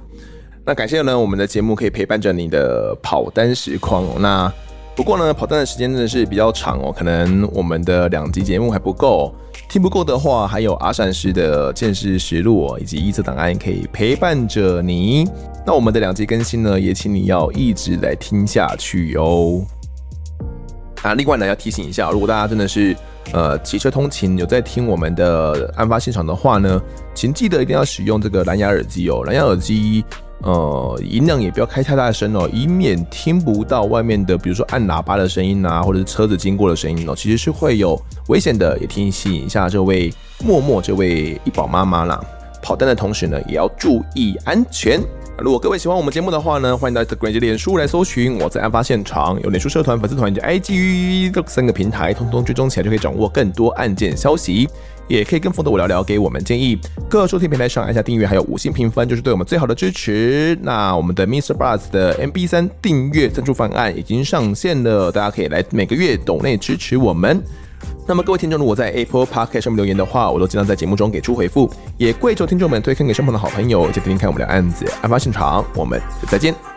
那感谢呢，我们的节目可以陪伴着你的跑单时光哦。那不过呢，跑单的时间真的是比较长哦，可能我们的两集节目还不够。听不够的话，还有阿善师的见识实录，以及异色档案可以陪伴着你。那我们的两集更新呢，也请你要一直来听下去哟。啊，另外呢，要提醒一下，如果大家真的是呃骑车通勤有在听我们的案发现场的话呢，请记得一定要使用这个蓝牙耳机哦，蓝牙耳机。呃，音量也不要开太大声哦，以免听不到外面的，比如说按喇叭的声音啊，或者是车子经过的声音哦，其实是会有危险的。也提醒一下这位默默这位一宝妈妈啦，跑单的同时呢，也要注意安全。如果各位喜欢我们节目的话呢，欢迎到 Instagram 及脸书来搜寻我在案发现场，有脸书社团、粉丝团以及 IG 这三个平台，通通追踪起来就可以掌握更多案件消息。也可以跟风的我聊聊，给我们建议。各收听平台上按下订阅，还有五星评分，就是对我们最好的支持。那我们的 Mr. Buzz 的 MB 三订阅赞助方案已经上线了，大家可以来每个月抖内支持我们。那么各位听众，如果在 Apple Podcast 上面留言的话，我都尽量在节目中给出回复。也跪求听众们推荐给身旁的好朋友，一起听听看我们的案子案发现场。我们再见。